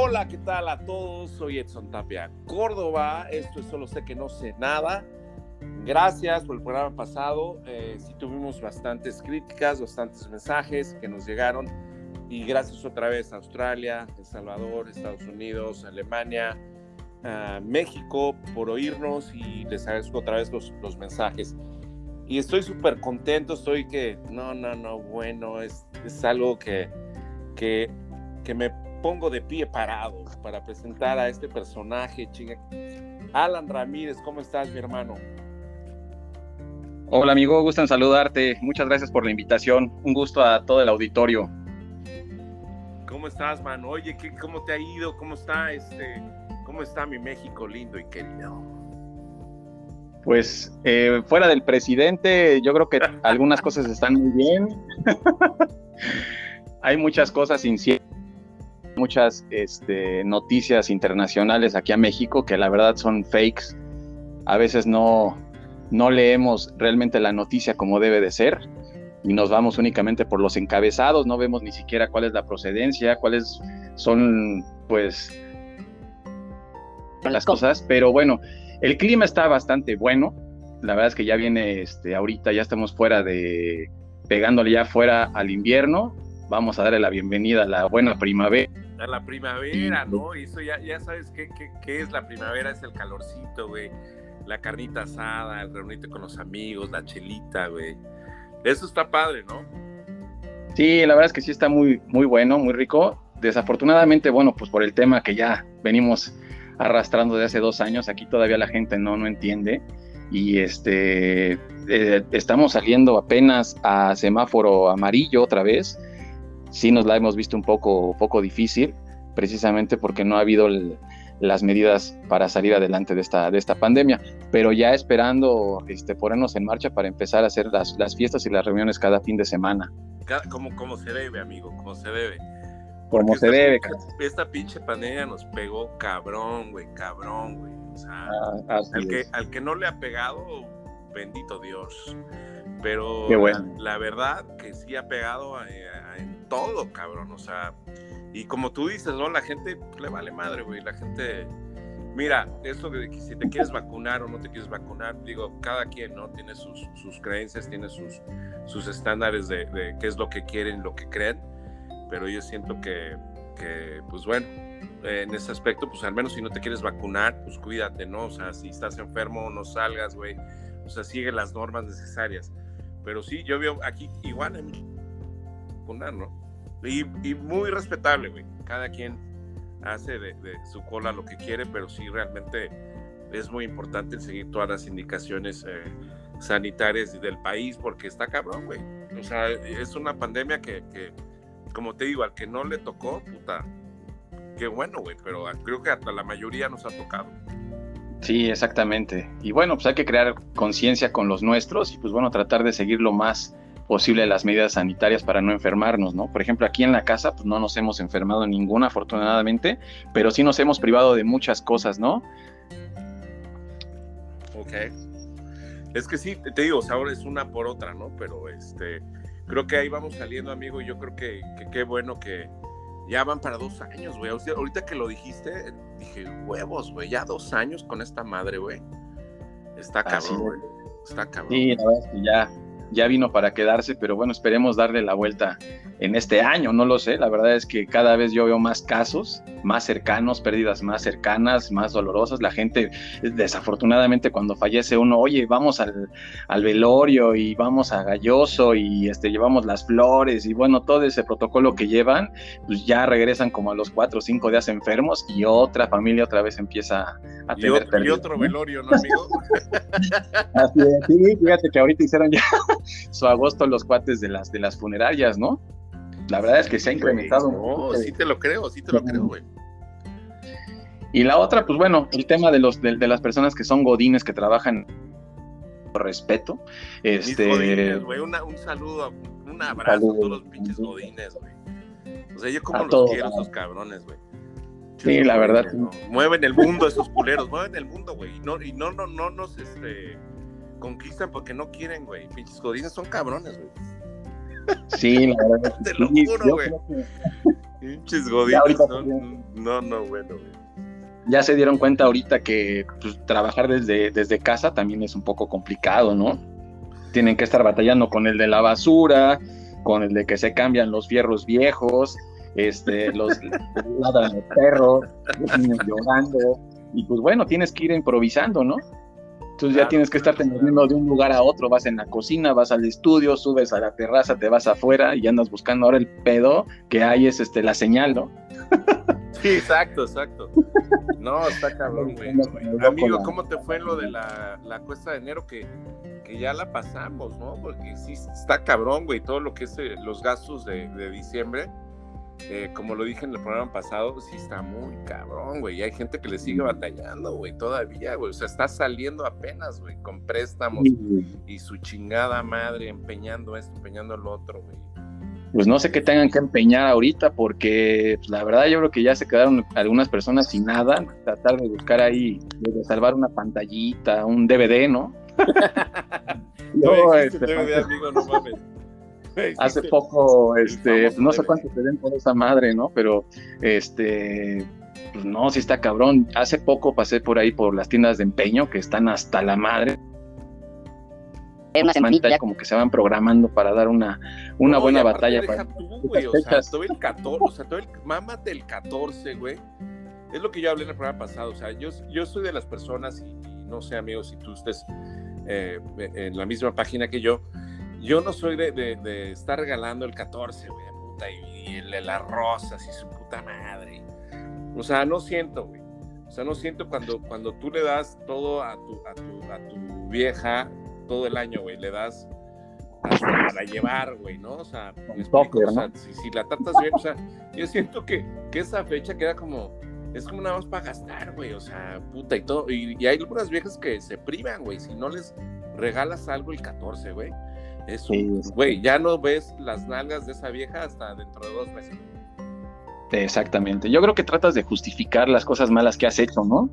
Hola, ¿qué tal a todos? Soy Edson Tapia Córdoba. Esto es Solo sé que no sé nada. Gracias por el programa pasado. Eh, sí tuvimos bastantes críticas, bastantes mensajes que nos llegaron. Y gracias otra vez a Australia, El Salvador, Estados Unidos, Alemania, México por oírnos y les agradezco otra vez los, los mensajes. Y estoy súper contento, estoy que, no, no, no, bueno, es, es algo que, que, que me pongo de pie parado para presentar a este personaje, chinga. Alan Ramírez, ¿cómo estás, mi hermano? Hola, amigo, gusto en saludarte. Muchas gracias por la invitación. Un gusto a todo el auditorio. ¿Cómo estás, mano? Oye, ¿cómo te ha ido? ¿Cómo está este? ¿Cómo está mi México lindo y querido? Pues eh, fuera del presidente, yo creo que algunas cosas están muy bien. Hay muchas cosas inciertas muchas este, noticias internacionales aquí a México que la verdad son fakes. A veces no, no leemos realmente la noticia como debe de ser y nos vamos únicamente por los encabezados, no vemos ni siquiera cuál es la procedencia, cuáles son pues las cosas, pero bueno, el clima está bastante bueno. La verdad es que ya viene este ahorita ya estamos fuera de pegándole ya fuera al invierno. Vamos a darle la bienvenida a la buena primavera a la primavera, ¿no? Y eso ya, ya sabes qué, qué, es la primavera, es el calorcito, güey. La carnita asada, el reunirte con los amigos, la chelita, güey. Eso está padre, ¿no? Sí, la verdad es que sí está muy, muy bueno, muy rico. Desafortunadamente, bueno, pues por el tema que ya venimos arrastrando de hace dos años, aquí todavía la gente no, no entiende. Y este, eh, estamos saliendo apenas a semáforo amarillo otra vez sí nos la hemos visto un poco, poco difícil, precisamente porque no ha habido las medidas para salir adelante de esta, de esta pandemia, pero ya esperando este, ponernos en marcha para empezar a hacer las, las fiestas y las reuniones cada fin de semana. Como, como se debe, amigo, como se debe. como se debe. Esta pinche pandemia nos pegó cabrón, güey, cabrón, güey. O sea, ah, al, que, al que no le ha pegado, bendito Dios. Pero la, verdad que sí ha pegado en todo, cabrón. O sea, y como tú dices, ¿no? La gente le vale madre, güey. La gente, mira, esto de que si te quieres vacunar o no te quieres vacunar, digo, cada quien, ¿no? Tiene sus, sus creencias, tiene sus, sus estándares de, de, qué es lo que quieren, lo que creen. Pero yo siento que, que, pues bueno, en ese aspecto, pues al menos si no te quieres vacunar, pues cuídate, ¿no? O sea, si estás enfermo, no salgas, güey. O sea, sigue las normas necesarias. Pero sí, yo veo aquí igual en y, muy respetable, güey. Cada quien hace de, su cola lo que quiere, pero sí realmente es muy importante seguir todas las indicaciones eh, sanitarias del país porque está cabrón, güey. O sea, es una pandemia que, que, como te digo, al que no le tocó, puta, qué bueno, güey, pero creo que hasta la mayoría nos ha tocado. Sí, exactamente. Y bueno, pues hay que crear conciencia con los nuestros y pues bueno, tratar de seguir lo más posible las medidas sanitarias para no enfermarnos, ¿no? Por ejemplo, aquí en la casa pues no nos hemos enfermado ninguna afortunadamente, pero sí nos hemos privado de muchas cosas, ¿no? Ok. Es que sí, te digo, ahora es una por otra, ¿no? Pero este, creo que ahí vamos saliendo, amigo, y yo creo que qué bueno que, ya van para dos años, güey. Ahorita que lo dijiste, dije, huevos, güey. Ya dos años con esta madre, güey. Está cabrón, güey. Está cabrón. Sí, la verdad es que ya, ya vino para quedarse, pero bueno, esperemos darle la vuelta en este año, no lo sé, la verdad es que cada vez yo veo más casos, más cercanos, pérdidas más cercanas, más dolorosas, la gente desafortunadamente cuando fallece uno, oye, vamos al, velorio y vamos a Galloso y este, llevamos las flores y bueno, todo ese protocolo que llevan, pues ya regresan como a los cuatro o cinco días enfermos y otra familia otra vez empieza a tener y Y otro velorio, ¿no, amigo? Así es, sí, fíjate que ahorita hicieron ya su agosto los cuates de las, de las funerarias, ¿no? La verdad es que se ha incrementado. No, sí te lo creo, sí te lo creo, güey. Y la otra, pues bueno, el tema de los de, las personas que son godines que trabajan por respeto. Este, godines, güey, un saludo, un abrazo a todos los pinches godines, güey. O sea, yo como los quiero esos cabrones, güey. Sí, la verdad. Mueven el mundo esos culeros, mueven el mundo, güey. Y no, y no, no, no nos este, conquistan porque no quieren, güey. Pinches godines son cabrones, güey. Sí, la verdad. Te lo juro, güey. Pinches no, no, bueno, Ya se dieron cuenta ahorita que pues, trabajar desde, desde casa también es un poco complicado, ¿no? Tienen que estar batallando con el de la basura, con el de que se cambian los fierros viejos, este, los ladran los perros, los niños llorando, y pues bueno, tienes que ir improvisando, ¿no? Entonces ya tienes que estarte moviendo de un lugar a otro, vas en la cocina, vas al estudio, subes a la terraza, te vas afuera y andas buscando ahora el pedo que hay es este la señal, ¿no? Sí, exacto, exacto. No, está cabrón, güey. Amigo, ¿cómo te fue lo de la, la cuesta de enero que, que ya la pasamos, ¿no? Porque sí está cabrón, güey, todo lo que es eh, los gastos de, de diciembre eh, como lo dije en el programa pasado, sí está muy cabrón, güey. Hay gente que le sigue batallando, güey, todavía, güey. O sea, está saliendo apenas, güey, con préstamos y su chingada madre empeñando esto, empeñando lo otro, güey. Pues no sé qué tengan que empeñar ahorita, porque pues, la verdad yo creo que ya se quedaron algunas personas sin nada. Tratar de buscar ahí, de salvar una pantallita, un DVD, ¿no? no, este, DVD, amigo, no mames. Hace poco, este, no sé cuánto te den por esa madre, ¿no? Pero, este, pues no, sí está cabrón. Hace poco pasé por ahí por las tiendas de empeño que están hasta la madre. Ya como que se van programando para dar una, una buena batalla. Para tú, güey, o sea, todo el 14, o sea, todo el mama del 14, güey. Es lo que yo hablé en el programa pasado, o sea, yo, yo soy de las personas, y, no sé, amigos, si tú estés eh, en la misma página que yo, yo no soy de, estar regalando el 14, güey, puta, y, el, las rosas y su puta madre. O sea, no siento, güey. O sea, no siento cuando, cuando tú le das todo a tu, a tu, a tu vieja todo el año, güey. Le das hasta para llevar, güey, ¿no? O sea, si, la tratas bien, o sea, yo siento que, que esa fecha queda como, es como nada más para gastar, güey, o sea, puta y todo. Y, y hay algunas viejas que se privan, güey, si no les regalas algo el 14, güey. Eso, güey, ya no ves las nalgas de esa vieja hasta dentro de dos meses. Exactamente. Yo creo que tratas de justificar las cosas malas que has hecho, ¿no?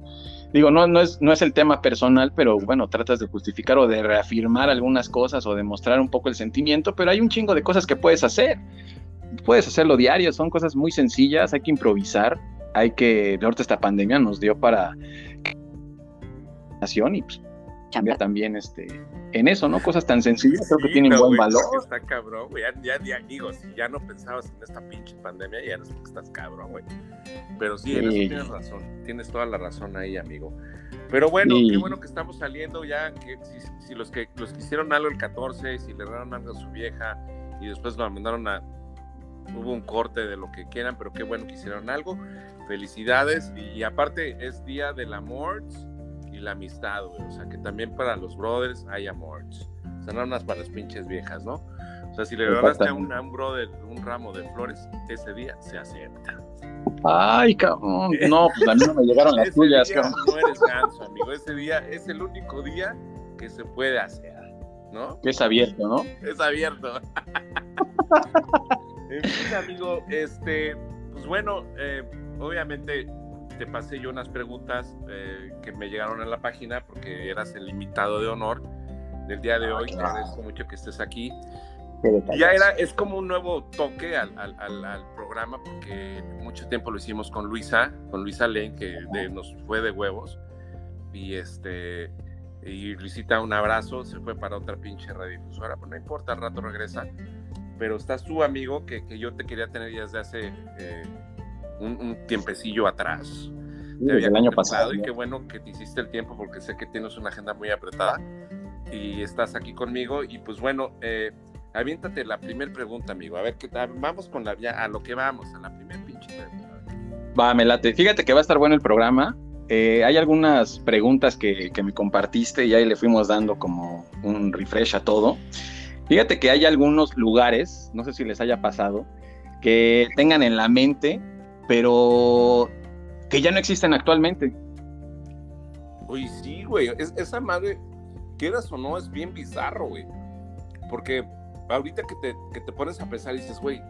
Digo, no, no, es, no es el tema personal, pero bueno, tratas de justificar o de reafirmar algunas cosas o de mostrar un poco el sentimiento, pero hay un chingo de cosas que puedes hacer. Puedes hacerlo diario, son cosas muy sencillas, hay que improvisar, hay que, ahorita esta pandemia nos dio para y pues cambia también este en eso, ¿no? Cosas tan sencillas, creo que tienen buen valor. Está cabrón, güey. Ya, ya, digo, si ya no pensabas en esta pinche pandemia, ya eres porque estás cabrón, güey. Pero sí, en eso tienes razón. Tienes toda la razón ahí, amigo. Pero bueno, qué bueno que estamos saliendo ya. Que si, los que los que hicieron algo el 14, si le dieron algo a su vieja y después lo mandaron a. Hubo un corte de lo que quieran, pero qué bueno que hicieron algo. Felicidades. Y, y aparte, es Día del Amor y la amistad, güey. O sea, que también para los brothers hay amor. O sea, no más para las pinches viejas, ¿no? O sea, si le regalaste a un, a un brother un ramo de flores ese día, se acepta. Ay, cabrón. No, pues a mí no me llegaron las tuyas, cabrón. No eres ganso, amigo. Ese día es el único día que se puede hacer, ¿no? es abierto, ¿no? Es abierto. en fin, amigo, este, pues bueno, eh, obviamente te pasé yo unas preguntas eh, que me llegaron a la página porque eras el invitado de honor del día de ah, hoy. Te agradezco mucho que estés aquí. Ya era, es como un nuevo toque al, al, al, programa porque mucho tiempo lo hicimos con Luisa, con Luisa Len, que nos fue de huevos. Y este, y Luisita, un abrazo, se fue para otra pinche radiodifusora, pues no importa, al rato regresa. Pero estás tú, amigo, que, que yo te quería tener ya desde hace eh, un, tiempecillo atrás. el año pasado. Y qué bueno que te hiciste el tiempo porque sé que tienes una agenda muy apretada y estás aquí conmigo. Y pues bueno, eh, aviéntate la primera pregunta, amigo. A ver, ¿qué tal? vamos con la, ya, a lo que vamos, a la primera pinche pregunta. Va, me late. Fíjate que va a estar bueno el programa. Eh, hay algunas preguntas que, que, me compartiste y ahí le fuimos dando como un refresh a todo. Fíjate que hay algunos lugares, no sé si les haya pasado, que tengan en la mente pero que ya no existen actualmente. Uy, sí, güey. esa madre, quieras o no, es bien bizarro, güey. Porque ahorita que te, que te pones a pensar y dices, güey,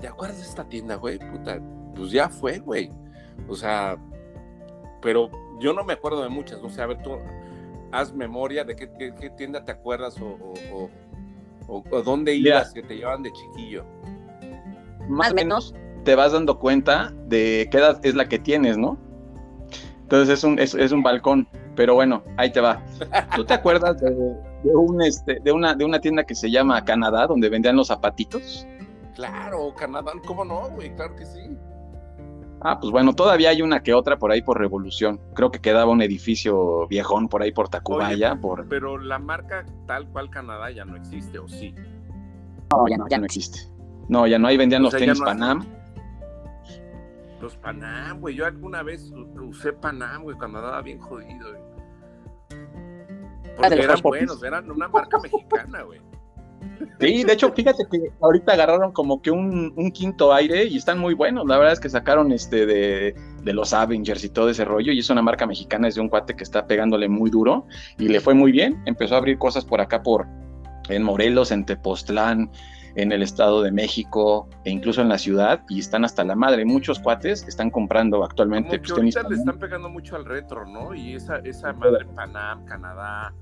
¿te acuerdas de esta tienda, güey? Puta, pues ya fue, güey. O sea, pero yo no me acuerdo de muchas. No sé, a ver, tú haz memoria de qué, qué, tienda te acuerdas o, o, dónde ibas que te llevaban de chiquillo. Más o menos te vas dando cuenta de qué edad es la que tienes, ¿no? Entonces es un, es, un balcón, pero bueno, ahí te va. ¿Tú te acuerdas de, un, este, de, una, de una tienda que se llama Canadá, donde vendían los zapatitos? Claro, Canadá, ¿cómo no, güey? Claro que sí. Ah, pues bueno, todavía hay una que otra por ahí por Revolución. Creo que quedaba un edificio viejón por ahí por Tacubaya. por... Pero la marca tal cual Canadá ya no existe, ¿o sí? No, ya no, ya no existe. No, ya no, ahí vendían los tenis Panam. Los Panam, güey. Yo alguna vez usé Panam, güey, cuando andaba bien jodido, güey. Porque eran buenos, eran una marca mexicana, güey. Sí, de hecho, fíjate que ahorita agarraron como que un, quinto aire y están muy buenos. La verdad es que sacaron este de, los Avengers y todo ese rollo. Y es una marca mexicana, es de un cuate que está pegándole muy duro y le fue muy bien. Empezó a abrir cosas por acá, por en Morelos, en Tepoztlán, en el Estado de México e incluso en la ciudad y están hasta la madre. Muchos cuates están comprando actualmente. Pues, ahorita le están pegando mucho al retro, ¿no? Y esa, esa madre Panam, Canadá,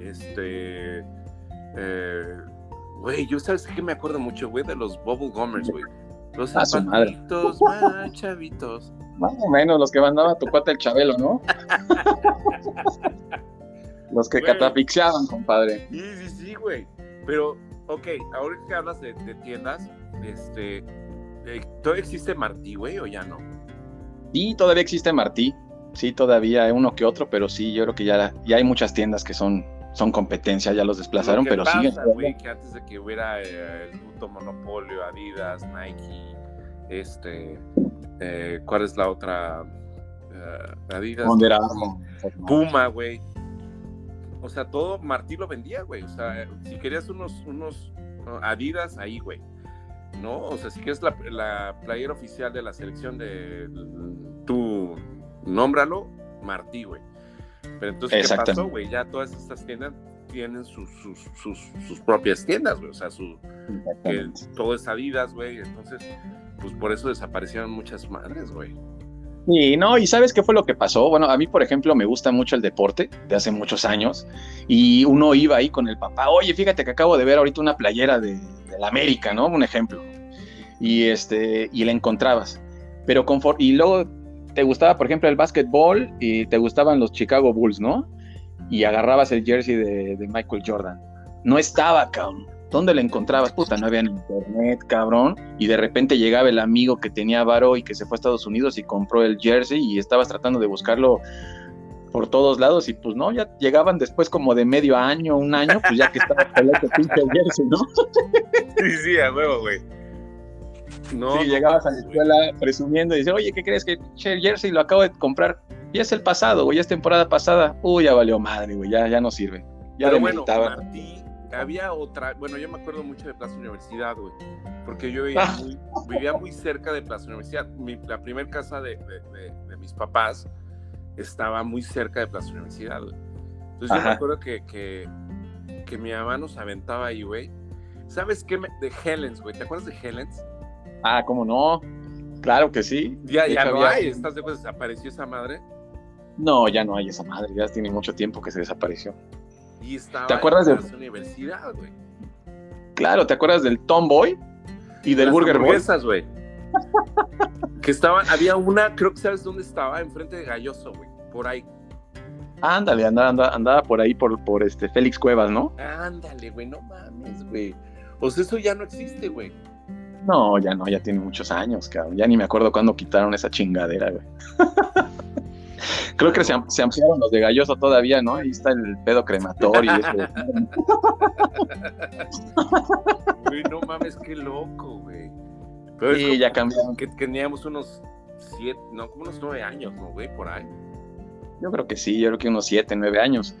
este. Eh, Güey, yo sabes que me acuerdo mucho, güey, de los Bubble Gummers, güey. Los ah, zapatitos, más chavitos. Más o menos, los que mandaba tu cuate el Chabelo, ¿no? los que catafixiaban, compadre. Sí, sí, sí, güey. Pero, ok, ahora que hablas de, tiendas, este, eh, ¿todavía existe Martí, güey, o ya no? Sí, todavía existe Martí. Sí, todavía hay uno que otro, pero sí, yo creo que ya, ya hay muchas tiendas que son son competencia, ya los desplazaron, pero pasa, siguen. Güey, que antes de que hubiera eh, el puto monopolio, Adidas, Nike, este, eh, ¿cuál es la otra? Uh, Adidas. Puma, güey. O sea, todo Martí lo vendía, güey. O sea, si querías unos, unos Adidas, ahí, güey. ¿No? O sea, si quieres la, la playera oficial de la selección de tú, nómbralo, Martí, güey. Pero entonces, ¿qué pasó, güey? Ya todas estas tiendas tienen sus, sus, sus, propias tiendas, güey. O sea, su, que todo es Adidas, güey. Entonces, pues por eso desaparecieron muchas madres, güey. Y no, y ¿sabes qué fue lo que pasó? Bueno, a mí, por ejemplo, me gusta mucho el deporte de hace muchos años y uno iba ahí con el papá, oye, fíjate que acabo de ver ahorita una playera de, de la América, ¿no? Un ejemplo. Y, este, y la encontrabas. Pero confort y luego te gustaba, por ejemplo, el básquetbol y te gustaban los Chicago Bulls, ¿no? Y agarrabas el jersey de, Michael Jordan. No estaba, cabrón. ¿Dónde lo encontrabas? Puta, no había en internet, cabrón. Y de repente llegaba el amigo que tenía varo y que se fue a Estados Unidos y compró el jersey y estabas tratando de buscarlo por todos lados y pues no, ya llegaban después como de medio año, un año, pues ya que estaba el pinche jersey, ¿no? Sí, sí, a huevo, güey. No, sí, llegabas a la escuela presumiendo y dices, oye, ¿qué crees que el jersey lo acabo de comprar? Ya es el pasado, güey, ya es temporada pasada. Uy, ya valió madre, güey, ya, ya no sirve. Ya Pero bueno, había otra, bueno, yo me acuerdo mucho de Plaza Universidad, güey, porque yo vivía, ah. muy, vivía muy cerca de Plaza Universidad. la primera casa de, mis papás estaba muy cerca de Plaza Universidad, güey. Entonces yo me acuerdo que, que, que mi mamá nos aventaba ahí, güey. ¿Sabes qué? de Helens, güey. ¿Te acuerdas de Helens? Ah, ¿cómo no? Claro que sí. Ya, ya no hay. ¿Estás de desapareció esa madre? No, ya no hay esa madre. Ya tiene mucho tiempo que se desapareció. Y estaba ¿Te acuerdas en de universidad, güey. Claro, ¿te acuerdas del Tomboy y del Burger Boy? güey. que estaban, había una, creo que sabes dónde estaba, enfrente de Galloso, güey, por ahí. Ándale, andaba, andaba, por ahí por, por este Félix Cuevas, ¿no? Ándale, güey, no mames, güey. Pues eso ya no existe, güey. No, ya no, ya tiene muchos años, cabrón. Ya ni me acuerdo cuándo quitaron esa chingadera, güey. Creo que se, ampliaron los de Galloso todavía, ¿no? Ahí está el pedo crematorio. Güey, no mames, qué loco, güey. sí, ya cambiaron. Que teníamos unos siete, no, como unos nueve años, ¿no, güey? Por ahí. Yo creo que sí, yo creo que unos siete, nueve años.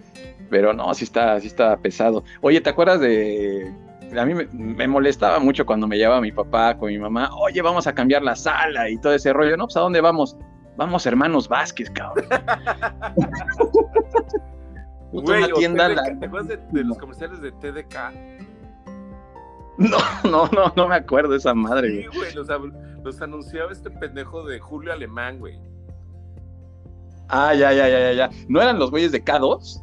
Pero no, sí está, sí está pesado. Oye, ¿te acuerdas de a mí me, molestaba mucho cuando me llevaba mi papá con mi mamá, oye, vamos a cambiar la sala y todo ese rollo. No, pues ¿a dónde vamos? Vamos, hermanos Vázquez, cabrón. una tienda. ¿Te acuerdas de, los comerciales de TDK? No, no, no, no me acuerdo de esa madre. Sí, güey, los, los, anunciaba este pendejo de Julio Alemán, güey. Ah, ya, ya, ya, ya, ya. ¿No eran los güeyes de K2?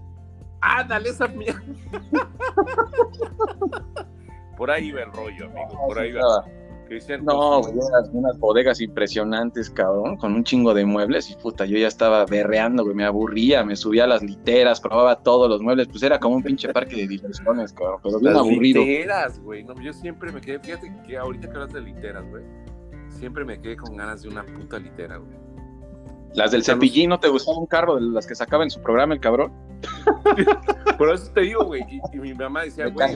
Ah, dale esa mierda. Por ahí va el rollo, amigo. Por ahí va. No, güey, unas, bodegas impresionantes, cabrón, con un chingo de muebles y puta, yo ya estaba berreando, güey, me aburría, me subía a las literas, probaba todos los muebles, pues era como un pinche parque de diversiones, cabrón, pero bien aburrido. literas, güey, no, yo siempre me quedé, fíjate que ahorita que hablas de literas, güey, siempre me quedé con ganas de una puta litera, güey. Las del cepillín, ¿no te gustaba un carro de las que sacaba en su programa el cabrón? Por eso te digo, güey, y, mi mamá decía, güey,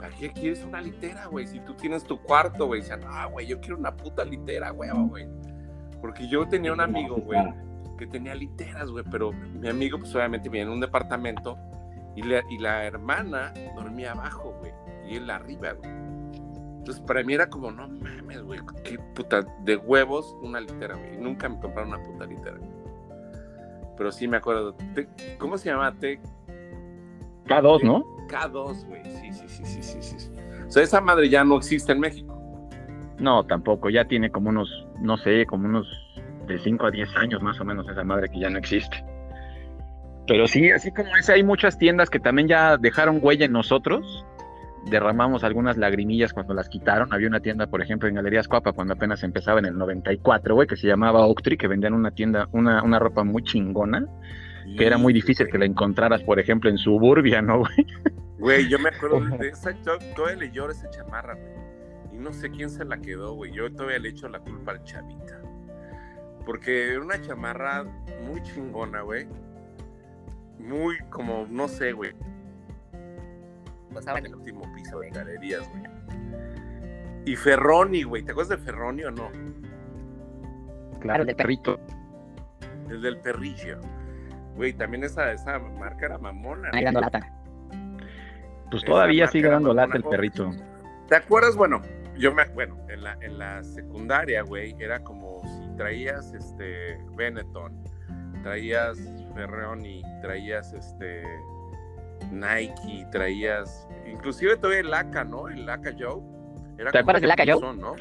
¿para qué quieres una litera, güey? Si tú tienes tu cuarto, güey. Decían, ah, güey, yo quiero una puta litera, güey, güey. Porque yo tenía un amigo, güey, que tenía literas, güey, pero mi amigo, pues obviamente vivía en un departamento y, y la hermana dormía abajo, güey, y él arriba, güey. Entonces, para mí era como, no mames, güey, qué puta, de huevos una litera, güey. Nunca me compraron una puta litera, güey. Pero sí me acuerdo. ¿Cómo se llama? K2, ¿no? K2, güey. Sí, sí, sí, sí, sí, sí. O sea, esa madre ya no existe en México. No, tampoco. Ya tiene como unos, no sé, como unos de 5 a 10 años más o menos esa madre que ya no existe. Pero sí, así como ese, hay muchas tiendas que también ya dejaron huella en nosotros. Derramamos algunas lagrimillas cuando las quitaron. Había una tienda, por ejemplo, en Galerías Cuapa, cuando apenas empezaba en el 94, güey, que se llamaba Octree, que vendían una tienda, una, una ropa muy chingona que era muy difícil que la encontraras, por ejemplo, en suburbia, ¿no, güey? Güey, yo me acuerdo de esa, todavía le lloro esa chamarra, güey. Y no sé quién se la quedó, güey. Yo todavía le echo la culpa al chavita. Porque era una chamarra muy chingona, güey. Muy como, no sé, güey. Pasaba en el último piso de galerías, güey. Y Ferroni, güey. ¿Te acuerdas de Ferroni o no? Claro, el del perrito. El del perrillo. Güey, también esa, esa marca era mamona. Ahí dando lata. Pues todavía sigue dando lata el perrito. ¿Te acuerdas? Bueno, yo me, bueno, en la, en la secundaria, güey, era como si traías este Benetton, traías Ferroni, traías este Nike, traías, inclusive todavía el ACA, ¿no? El ACA Joe. Era ¿Te acuerdas del ACA Joe? ¿no?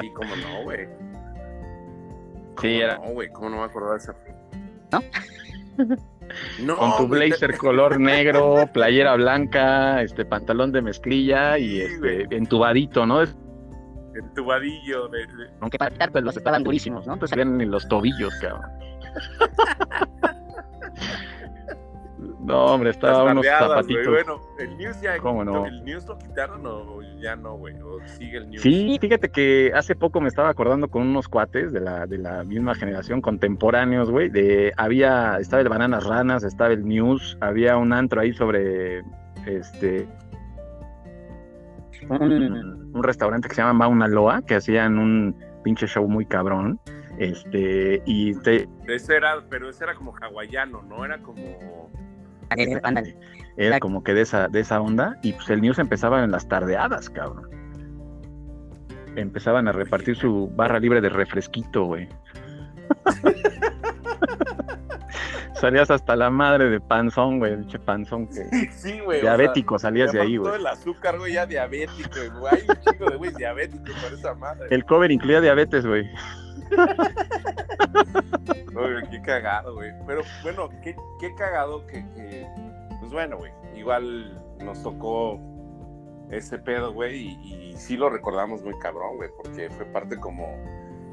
sí, cómo no, güey. Sí, era. No, güey, ¿cómo no me acordaba de esa? ¿No? Con tu blazer color negro, playera blanca, este pantalón de mezclilla y este entubadito, ¿no? Entubadillo. De, Aunque para quitar, pues los estaban durísimos, ¿no? Entonces salían en los tobillos, cabrón. No, hombre, estaba unos zapatitos. Bueno, el news ya. ¿Cómo no? ¿El news lo quitaron o ya no, güey? ¿O sigue el news? Sí, fíjate que hace poco me estaba acordando con unos cuates de la, de la misma generación, contemporáneos, güey. De, había, estaba el Bananas Ranas, estaba el news, había un antro ahí sobre este. Un, un restaurante que se llama Mauna Loa, que hacían un pinche show muy cabrón. Este, y te... Ese era, pero ese era como hawaiano, ¿no? Era como era como que de esa, de esa onda, y pues el news empezaba en las tardeadas, cabrón. Empezaban a repartir su barra libre de refresquito, güey. salías hasta la madre de panzón, güey, el panzón que sí, güey, diabético salías de ahí, güey. Todo el azúcar, güey, ya diabético, güey. Hay un chico de güey diabético por esa madre. El cover incluía diabetes, güey. Qué cagado, güey. Pero bueno, qué, qué cagado que, que, pues bueno, güey, igual nos tocó ese pedo, güey, y, y, sí lo recordamos muy cabrón, güey, porque fue parte como,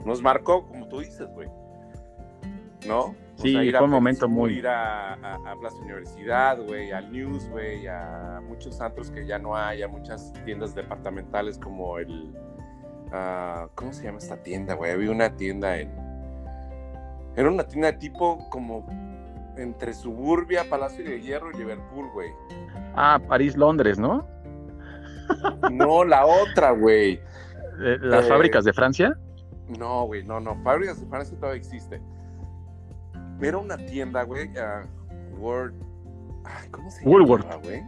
nos marcó, como tú dices, güey, ¿no? sí, fue un momento muy... Ir a, a, Plaza Universidad, güey, al News, güey, a muchos santos que ya no hay, a muchas tiendas departamentales como el... Uh, ¿Cómo se llama esta tienda, güey? Había una tienda en era una tienda tipo como entre Suburbia, Palacio de Hierro y Liverpool, güey. Ah, París, Londres, ¿no? No, la otra, güey. Eh, ¿Las eh, fábricas de Francia? No, güey, no, no. Fábricas de Francia todavía existe. Era una tienda, güey. Uh, Word. ¿Cómo se llama, güey?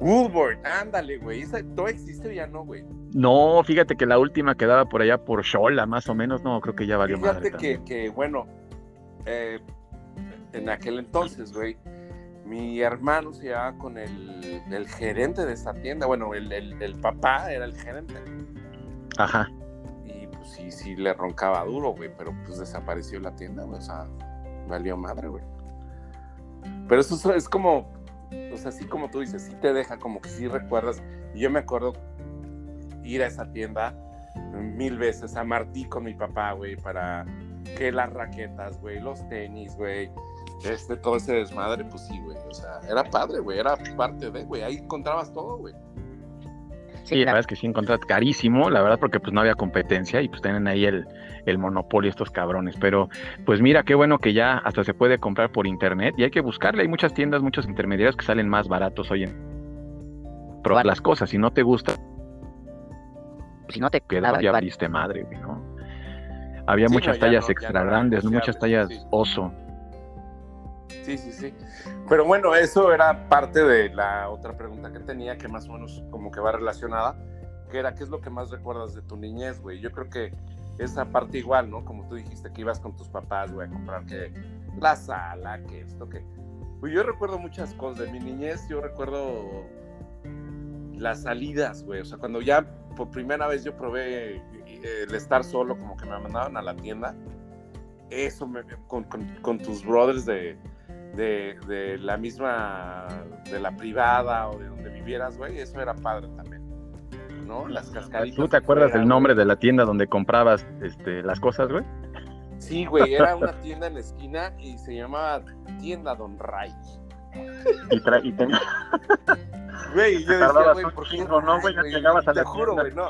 Woolworth, ándale, güey. ¿Esa todavía existe o ya no, güey? No, fíjate que la última quedaba por allá por Shola, más o menos. No, creo que ya valió más. Fíjate que, que, bueno, eh, en aquel entonces, güey, mi hermano se llevaba con el, el gerente de esa tienda. Bueno, el, el, el, papá era el gerente. Ajá. Y pues sí, sí le roncaba duro, güey, pero pues desapareció la tienda, güey. O sea, valió madre, güey. Pero eso es como, sea, así como tú dices, sí te deja como que sí recuerdas. Y yo me acuerdo ir a esa tienda mil veces, a Martí con mi papá, güey, para que las raquetas, güey, los tenis, güey, este, todo ese desmadre, pues sí, güey, o sea, era padre, güey, era parte de, güey, ahí encontrabas todo, güey. Sí, la verdad es que sí encontrás carísimo, la verdad, porque pues no había competencia y pues tienen ahí el, el monopolio estos cabrones. Pero pues mira, qué bueno que ya hasta se puede comprar por internet y hay que buscarle. Hay muchas tiendas, muchos intermediarios que salen más baratos hoy en probar las cosas. Si no te gusta, si no te queda, ya viste madre, güey, ¿no? Había muchas tallas extra grandes, muchas tallas oso. Sí, sí, sí. Pero bueno, eso era parte de la otra pregunta que tenía, que más o menos como que va relacionada, que era, ¿qué es lo que más recuerdas de tu niñez, güey? Yo creo que esa parte igual, ¿no? Como tú dijiste, que ibas con tus papás, güey, a comprar que la sala, que esto, que... Pues yo recuerdo muchas cosas de mi niñez, yo recuerdo las salidas, güey, o sea, cuando ya por primera vez yo probé eh, el estar solo, como que me mandaban a la tienda, eso me, con, con tus brothers de de, la misma, de la privada o de donde vivieras, güey, eso era padre también. ¿No? Las cascaritas. ¿Tú te acuerdas del nombre de la tienda donde comprabas este, las cosas, güey? Sí, güey, era una tienda en la esquina y se llamaba Tienda Don Ray. Y, tra y tenía... Güey, yo decía, güey, ¿por qué no, güey? Ya llegabas a la Te juro, güey, no,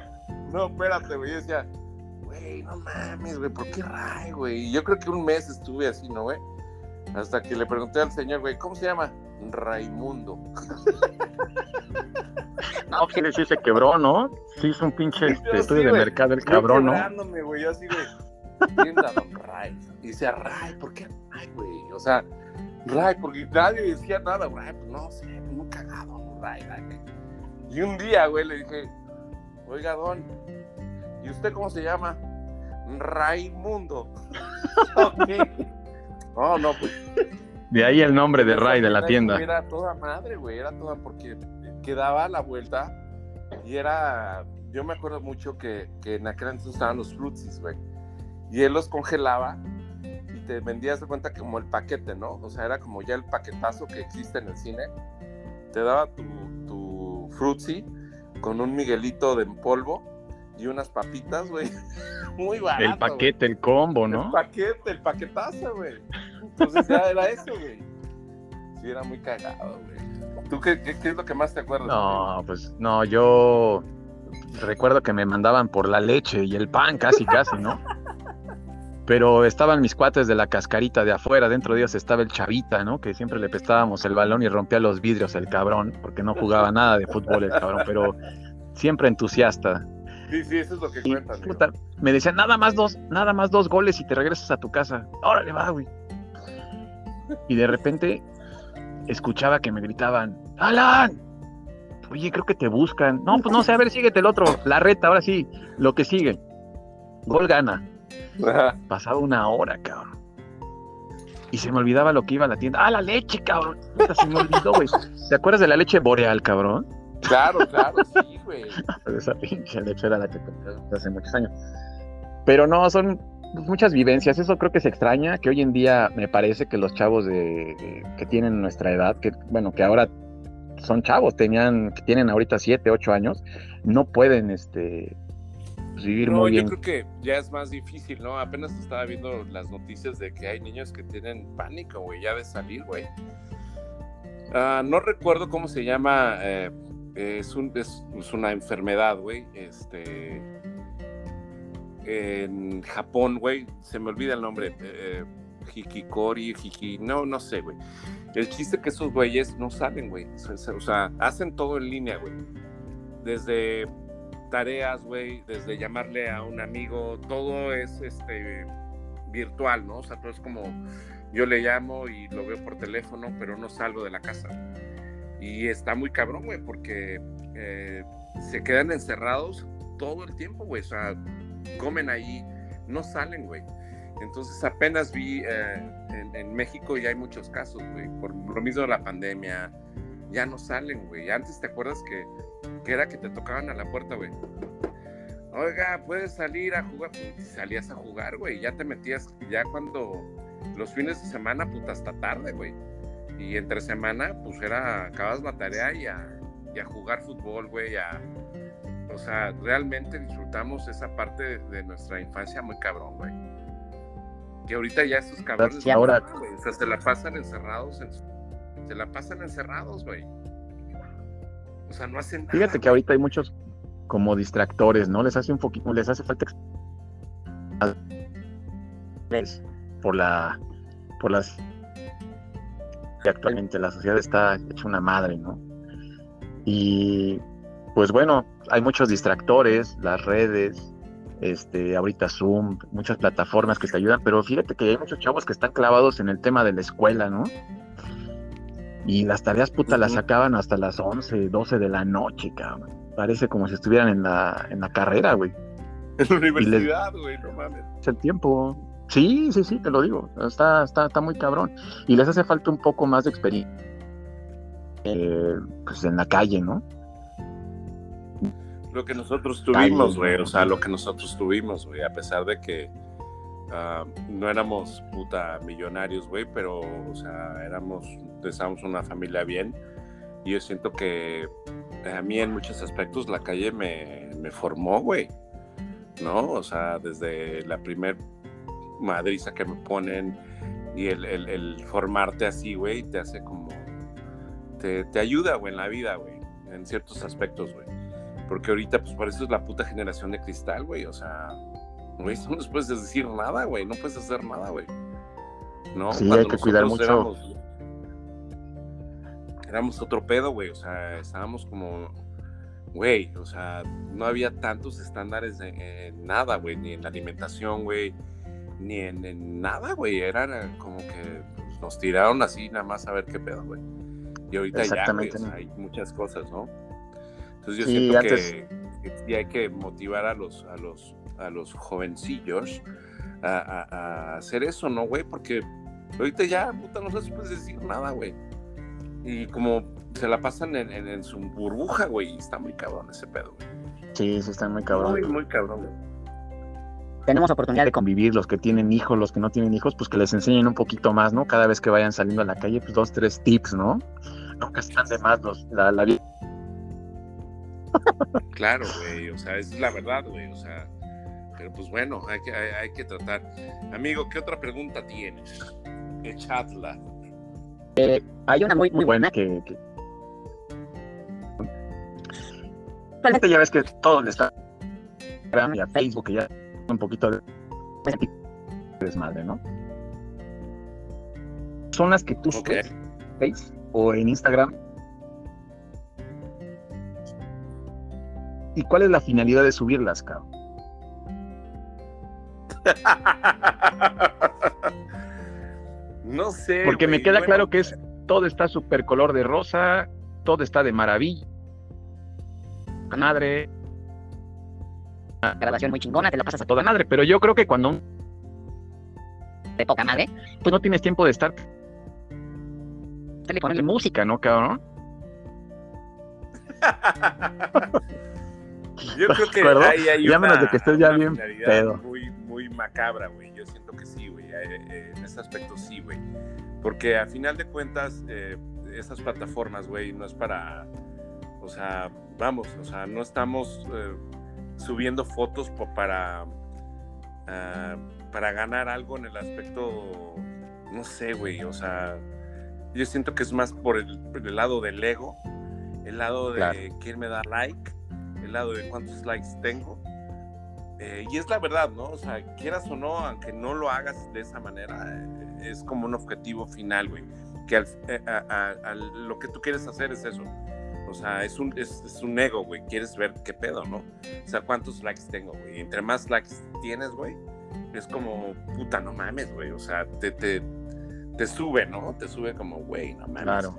no, espérate, güey, yo decía, güey, no mames, güey, ¿por qué Ray, güey? Y yo creo que un mes estuve así, ¿no, güey? Hasta que le pregunté al señor, güey, ¿cómo se llama? Raimundo. No, pues sí se quebró, ¿no? Sí hizo un pinche este, estudio de mercado el cabrón, ¿no? güey, yo así, güey. Tienda Don Ray. Y decía, Ray, ¿por qué Ray, güey? O sea, Ray, porque nadie decía nada, güey. Pues no sé, muy cagado. Ray, Ray. Y un día, güey, le dije, oiga, Don, ¿y usted cómo se llama? Raimundo. ok. No, no, pues. De ahí el nombre de Ray de la tienda. Era toda madre, güey, era toda porque quedaba la vuelta y era. Yo me acuerdo mucho que, que en aquel entonces estaban los frutsis, güey. Y él los congelaba y te vendías de cuenta como el paquete, ¿no? O sea, era como ya el paquetazo que existe en el cine. Te daba tu, tu con un miguelito de polvo y unas papitas, güey. Muy barato. El paquete, el combo, ¿no? El paquete, el paquetazo, güey. Entonces ya era eso, güey. Sí, era muy cagado, güey. ¿Tú qué, qué, es lo que más te acuerdas? No, pues no, yo recuerdo que me mandaban por la leche y el pan, casi, casi, ¿no? Pero estaban mis cuates de la cascarita de afuera, dentro de ellos estaba el chavita, ¿no? Que siempre le prestábamos el balón y rompía los vidrios el cabrón, porque no jugaba nada de fútbol el cabrón, pero siempre entusiasta. Sí, sí, eso es lo que cuentan. me decían, nada más dos, nada más dos goles y te regresas a tu casa. Órale, va, güey. Y de repente escuchaba que me gritaban, Alan, oye, creo que te buscan. No, pues no sé, a ver, síguete el otro. La reta, ahora sí, lo que sigue. Gol gana. Pasaba una hora, cabrón. Y se me olvidaba lo que iba a la tienda. Ah, la leche, cabrón. Se me olvidó, güey. ¿Te acuerdas de la leche boreal, cabrón? Claro, claro, sí, güey. Esa pinche leche era la que hace muchos años. Pero no, son muchas vivencias. Eso creo que se extraña, que hoy en día me parece que los chavos de, que tienen nuestra edad, que bueno, que ahora son chavos, tenían, que tienen ahorita 7, 8 años, no pueden este pues, vivir muy bien. Yo creo que ya es más difícil, ¿no? Apenas estaba viendo las noticias de que hay niños que tienen pánico, güey, ya de salir, güey. Ah, no recuerdo cómo se llama, eh, es, un, una enfermedad, güey. Este. En Japón, güey, se me olvida el nombre. Eh, Hikikori, Hiki, no, no sé, güey. El chiste es que esos güeyes no salen, güey. O sea, hacen todo en línea, güey. Desde tareas, güey, desde llamarle a un amigo, todo es este virtual, ¿no? O sea, todo es como yo le llamo y lo veo por teléfono, pero no salgo de la casa. Y está muy cabrón, güey, porque eh, se quedan encerrados todo el tiempo, güey. O sea, comen ahí, no salen, güey. Entonces apenas vi eh, en, México ya hay muchos casos, güey, por lo mismo de la pandemia. Ya no salen, güey. Antes te acuerdas que, que era que te tocaban a la puerta, güey. Oiga, puedes salir a jugar. Salías a jugar, güey. Ya te metías, ya cuando los fines de semana, puta, hasta tarde, güey. Y entre semana, pues era, acabas la tarea y a, jugar fútbol, güey, o sea, realmente disfrutamos esa parte de nuestra infancia muy cabrón, güey. Que ahorita ya esos cabrones sí, ahora... o sea, se la pasan encerrados, se la pasan encerrados, güey. O sea, no hacen nada. Fíjate que ahorita hay muchos como distractores, ¿no? Les hace un poquito, les hace falta por la por las que actualmente la sociedad está hecha una madre, ¿no? Y pues bueno, hay muchos distractores, las redes, este, ahorita Zoom, muchas plataformas que te ayudan, pero fíjate que hay muchos chavos que están clavados en el tema de la escuela, ¿no? Y las tareas puta las sacaban hasta las 11, 12 de la noche, cabrón. Parece como si estuvieran en la, en la carrera, güey. En la universidad, güey, no mames. Es el tiempo. Sí, sí, sí, te lo digo. Está, está, está muy cabrón. Y les hace falta un poco más de experiencia. Eh, pues en la calle, ¿no? Lo que nosotros tuvimos, güey. O sea, lo que nosotros tuvimos, güey. A pesar de que ah, no éramos puta millonarios, güey, pero, o sea, éramos, estábamos una familia bien. Y yo siento que a mí en muchos aspectos la calle me, me formó, güey. ¿No? O sea, desde la primer madriza que me ponen y el, formarte así, güey, te hace como, te, te ayuda, güey, en la vida, güey, en ciertos aspectos, güey. Porque ahorita, pues por eso es la puta generación de cristal, güey, o sea, güey, no nos puedes decir nada, güey, no puedes hacer nada, güey. ¿No? Sí, hay que cuidar mucho. Éramos, éramos otro pedo, güey, o sea, estábamos como güey, o sea, no había tantos estándares en nada, güey, ni en la alimentación, güey, ni en, nada, güey. Era como que nos tiraron así nada más a ver qué pedo, güey. Y ahorita ya, hay muchas cosas, ¿no? Entonces yo siento que, sí hay que motivar a los, a los, a los jovencillos a, hacer eso, ¿no, güey? Porque ahorita ya, puta, no se puede decir nada, güey. Y como se la pasan en, su burbuja, güey, está muy cabrón ese pedo, güey. Sí, sí, está muy cabrón. Muy, muy cabrón, güey tenemos oportunidad de convivir, los que tienen hijos, los que no tienen hijos, pues que les enseñen un poquito más, ¿no? Cada vez que vayan saliendo a la calle, pues dos, tres tips, ¿no? Nunca están de más los, la, la vida. Claro, güey, o sea, es la verdad, güey, o sea, pero pues bueno, hay que, hay, que tratar. Amigo, ¿qué otra pregunta tienes? Echadla. Eh, hay una muy, muy buena que, que... Realmente ya ves que todo le está a Facebook, ya un poquito de desmadre, ¿no? Son las que tú okay. subes o en Instagram. ¿Y cuál es la finalidad de subirlas, cabrón? no sé. Porque me queda claro que es todo está súper color de rosa, todo está de maravilla. Madre, grabación muy chingona, te la pasas a toda madre, pero yo creo que cuando de poca madre, pues no tienes tiempo de estar le ponerle música, ¿no, cabrón? Yo creo que ahí hay ya menos de que estés ya bien pedo. Muy, muy macabra, güey. Yo siento que sí, güey. Eh, eh, en ese aspecto sí, güey. Porque a final de cuentas, eh, esas plataformas, güey, no es para. O sea, vamos, o sea, no estamos subiendo fotos para, ah, para ganar algo en el aspecto, no sé, güey, o sea, yo siento que es más por el, lado del ego, el lado de quién me da like, el lado de cuántos likes tengo. Eh, y es la verdad, ¿no? O sea, quieras o no, aunque no lo hagas de esa manera, eh, es como un objetivo final, güey. Que eh, lo que tú quieres hacer es eso, sea, es un, es, un ego, güey. Quieres ver qué pedo, ¿no? O sea, cuántos likes tengo, güey. Entre más likes tienes, güey, es como, puta, no mames, güey. O sea, te, te, te sube, ¿no? Te sube como, güey, no mames. Claro.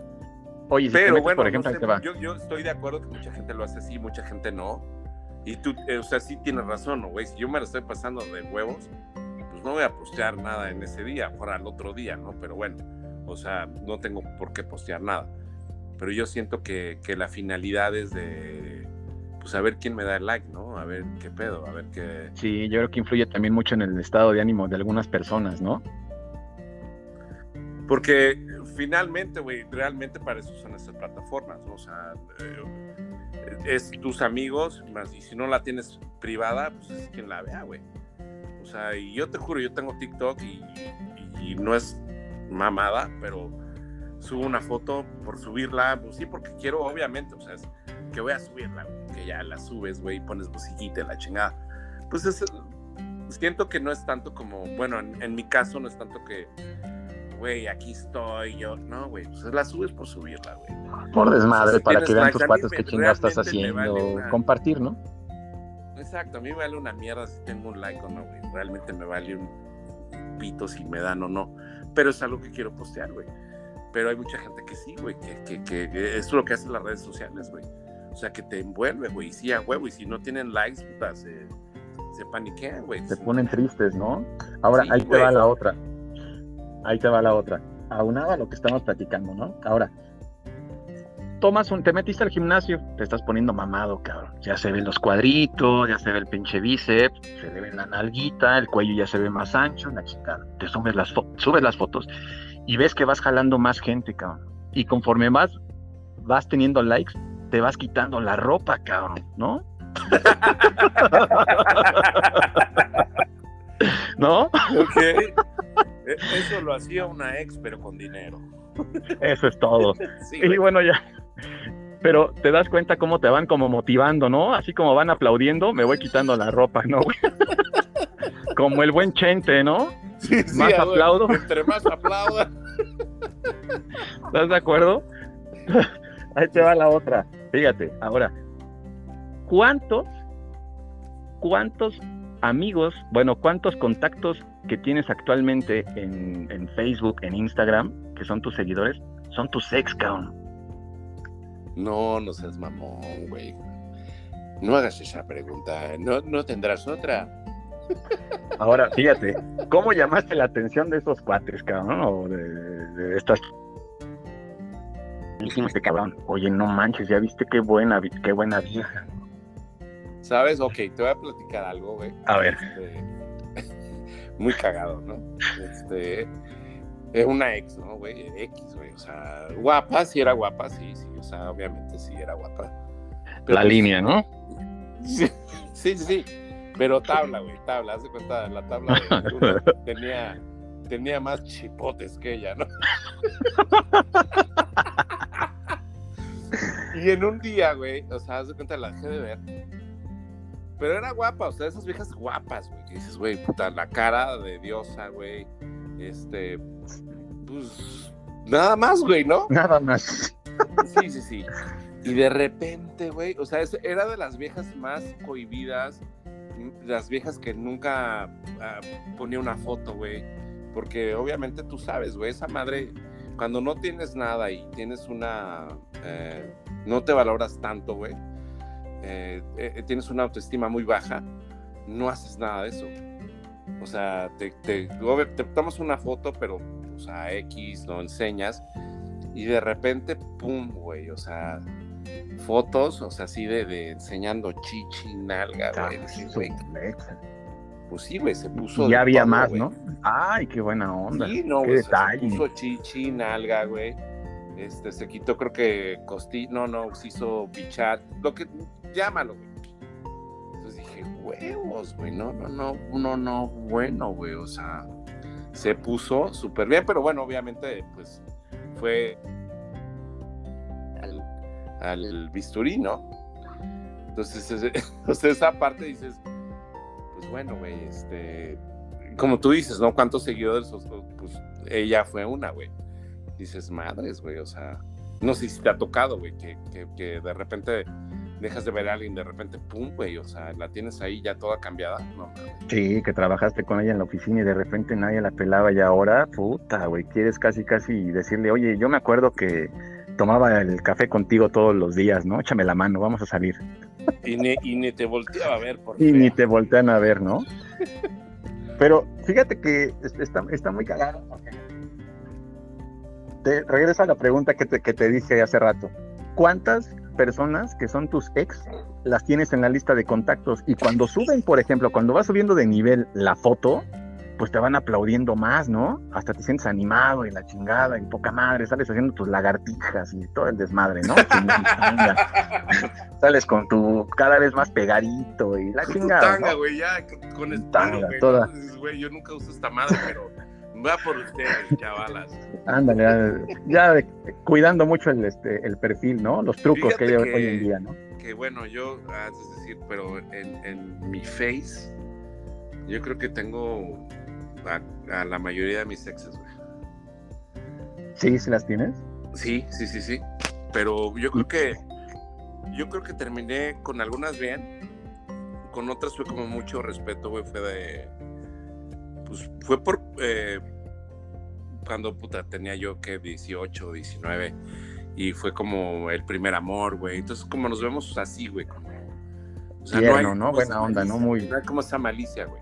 Oye, pero bueno, por ejemplo, Yo, yo estoy de acuerdo que mucha gente lo hace así, mucha gente no. Y tú, eh, o sea, sí tienes razón, ¿no, güey? Si yo me lo estoy pasando de huevos, pues no voy a postear nada en ese día, fuera al otro día, ¿no? Pero bueno, o sea, no tengo por qué postear nada pero yo siento que, la finalidad es de, pues a ver quién me da el like, ¿no? A ver qué pedo, a ver qué... Sí, yo creo que influye también mucho en el estado de ánimo de algunas personas, ¿no? Porque finalmente, güey, realmente para eso son estas plataformas, ¿no? O sea, es tus amigos, más y si no la tienes privada, pues es quien la vea, güey. O sea, y yo te juro, yo tengo TikTok y, y no es mamada, pero subo una foto por subirla, pues sí, porque quiero, obviamente, o sea, es que voy a subirla, que ya la subes, güey, pones musiquita, la chingada. Pues es, siento que no es tanto como, bueno, en, mi caso no es tanto que, güey, aquí estoy yo, no, güey, pues la subes por subirla, güey. Por desmadre, para que vean tus cuates qué chingada estás haciendo, compartir, ¿no? Exacto, a mí me vale una mierda si tengo un like o no, güey, realmente me vale un pito si me dan o no, pero es algo que quiero postear, güey. Pero hay mucha gente que sí, güey, que, que, que, es lo que hacen las redes sociales, güey. O sea, que te envuelve, güey. Y sí, a huevo. Y si no tienen likes, puta, se, se paniquean, güey. Se ponen tristes, ¿no? Ahora, ahí te va la otra. Ahí te va la otra. Aunada a lo que estamos platicando, ¿no? Ahora, tomas un, te metiste al gimnasio, te estás poniendo mamado, cabrón. Ya se ven los cuadritos, ya se ve el pinche bíceps, se ve la nalguita, el cuello ya se ve más ancho, la chica. Te subes las, subes las fotos y ves que vas jalando más gente, cabrón. Y conforme más vas teniendo likes, te vas quitando la ropa, cabrón, ¿no? ¿No? Ok. E, eso lo hacía una ex, pero con dinero. Eso es todo. y bueno, ya. Pero te das cuenta cómo te van como motivando, ¿no? Así como van aplaudiendo, me voy quitando la ropa, ¿no? como el buen Chente, ¿no? Sí, más aplaudo. Entre más aplauda. ¿Estás de acuerdo? Ahí te va la otra. Fíjate, ahora, ¿cuántos, cuántos amigos, bueno, cuántos contactos que tienes actualmente en, en Facebook, en Instagram, que son tus seguidores, son tus ex, cabrón? No, no seas mamón, güey. No hagas esa pregunta. ¿No, no tendrás otra? Ahora, fíjate, ¿cómo llamaste la atención de esos cuates, cabrón? O de, estas este cabrón, oye, no manches, ya viste qué buena, qué buena vieja. ¿Sabes? Ok, te voy a platicar algo, güey. A ver. Este, muy cagado, ¿no? Este, es una ex, ¿no, güey? X, güey. O sea, guapa, sí era guapa, sí, sí. O sea, obviamente sí era guapa. la pues, línea, ¿no? Sí, sí, sí. Pero tabla, güey, tabla. Haz de cuenta, la tabla de tenía, tenía más chipotes que ella, ¿no? y en un día, güey, o sea, haz de cuenta, la dejé de ver. Pero era guapa, o sea, esas viejas guapas, güey. Que dices, güey, puta, la cara de diosa, güey. Este, pues, nada más, güey, ¿no? Nada más. Sí, sí, sí. Y de repente, güey, o sea, era de las viejas más cohibidas, las viejas que nunca ah, ponía una foto, güey. Porque obviamente tú sabes, güey, esa madre, cuando no tienes nada y tienes una, eh, no te valoras tanto, güey, eh, eh, tienes una autoestima muy baja, no haces nada de eso. O sea, te, te, tomas una foto, pero, o sea, X, lo enseñas, y de repente, pum, güey, o sea, fotos, o sea, así de, de enseñando chichi, nalga, güey. Pues sí, güey, se puso. Ya había más, ¿no? Ay, qué buena onda. Sí, no, güey. Se puso chichi, nalga, güey. Este, se quitó, creo que costi, no, no, se hizo bichat, lo que, llámalo, güey. Entonces dije, huevos, güey, no, no, no, uno no, bueno, güey, o sea, se puso súper bien, pero bueno, obviamente, pues, fue al bisturí, ¿no? Entonces, esa parte dices, pues bueno, güey, este, como tú dices, ¿no? ¿Cuántos seguidores? Pues ella fue una, güey. Dices, madres, güey, o sea, no sé si te ha tocado, güey, que, que, de repente dejas de ver a alguien, de repente, pum, güey, o sea, la tienes ahí ya toda cambiada, no Sí, que trabajaste con ella en la oficina y de repente nadie la pelaba y ahora, puta, güey, quieres casi, casi decirle, oye, yo me acuerdo que tomaba el café contigo todos los días, ¿no? Échame la mano, vamos a salir. Y ni, y ni te volteaba a ver. Por y ni te voltean a ver, ¿no? Pero fíjate que está, está muy cagado. Te regresa a la pregunta que te, que te dije hace rato. ¿Cuántas personas que son tus ex las tienes en la lista de contactos? Y cuando suben, por ejemplo, cuando vas subiendo de nivel la foto, pues te van aplaudiendo más, ¿no? Hasta te sientes animado y la chingada y poca madre, sales haciendo tus lagartijas y todo el desmadre, ¿no? sales con tu cada vez más pegadito y la chingada. Tanga, güey, ya con el tanga, toda. güey, yo nunca uso esta madre, pero va por ustedes, chavalas. Ándale, ya, cuidando mucho el, este, el perfil, ¿no? Los trucos que hay hoy en día, ¿no? Que bueno, yo, es decir, pero en, en mi face, yo creo que tengo a, la mayoría de mis exes, güey. ¿Sí? ¿Sí las tienes? Sí, sí, sí, sí. Pero yo creo que yo creo que terminé con algunas bien, con otras fue como mucho respeto, güey, fue de pues fue por eh, cuando puta tenía yo que 18, 19 y fue como el primer amor, güey. Entonces como nos vemos así, güey, como o sea, no, hay, ¿no? Buena onda, ¿no? Muy. No hay como esa malicia, güey.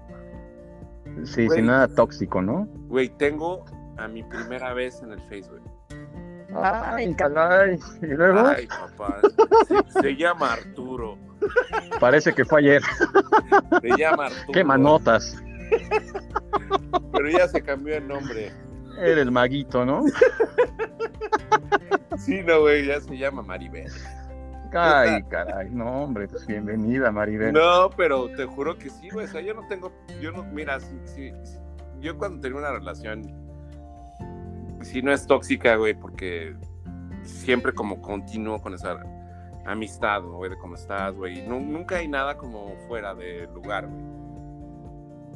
Sí, sin nada tóxico, ¿no? Güey, tengo a mi primera vez en el Facebook. Ay, caray. ¿Y luego? Ay, papá. Se, llama Arturo. Parece que fue ayer. Se llama Arturo. Qué manotas. Pero ya se cambió el nombre. Era el maguito, ¿no? Sí, no, güey, ya se llama Maribel. Ay, caray, no, hombre, pues bienvenida, Maribel. No, pero te juro que sí, güey. O sea, yo no tengo, yo no, mira, sí, sí, yo cuando tengo una relación, sí no es tóxica, güey, porque siempre como continúo con esa amistad, güey, de cómo estás, güey. nunca hay nada como fuera de lugar, güey.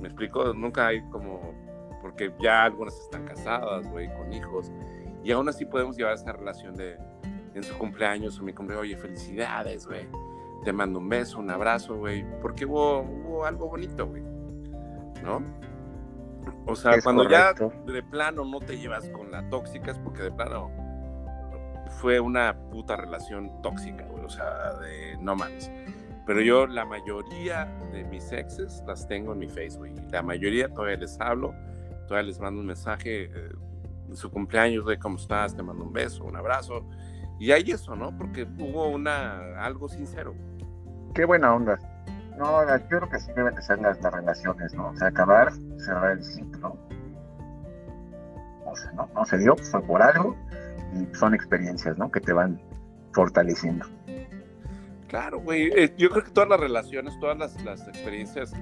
¿Me explico? Nunca hay como, porque ya algunas están casadas, güey, con hijos, y aún así podemos llevar esa relación de en su cumpleaños o mi cumpleaños, oye, felicidades, güey. Te mando un beso, un abrazo, güey. Porque hubo, hubo algo bonito, güey. ¿No? O sea, cuando ya de plano no te llevas con la tóxica es porque de plano fue una puta relación tóxica, güey. O sea, de no mames. Pero yo la mayoría de mis exes las tengo en mi Facebook. La mayoría todavía les hablo, todavía les mando un mensaje. Eh, su cumpleaños, de cómo estás, te mando un beso, un abrazo. Y hay eso, ¿no? Porque hubo una algo sincero. Qué buena onda. No, yo creo que sí deben de ser las, relaciones, ¿no? O sea, acabar, cerrar el ciclo. O sea, no, no se dio, fue por algo y son experiencias, ¿no? Que te van fortaleciendo. Claro, güey. Eh, yo creo que todas las relaciones, todas las, las experiencias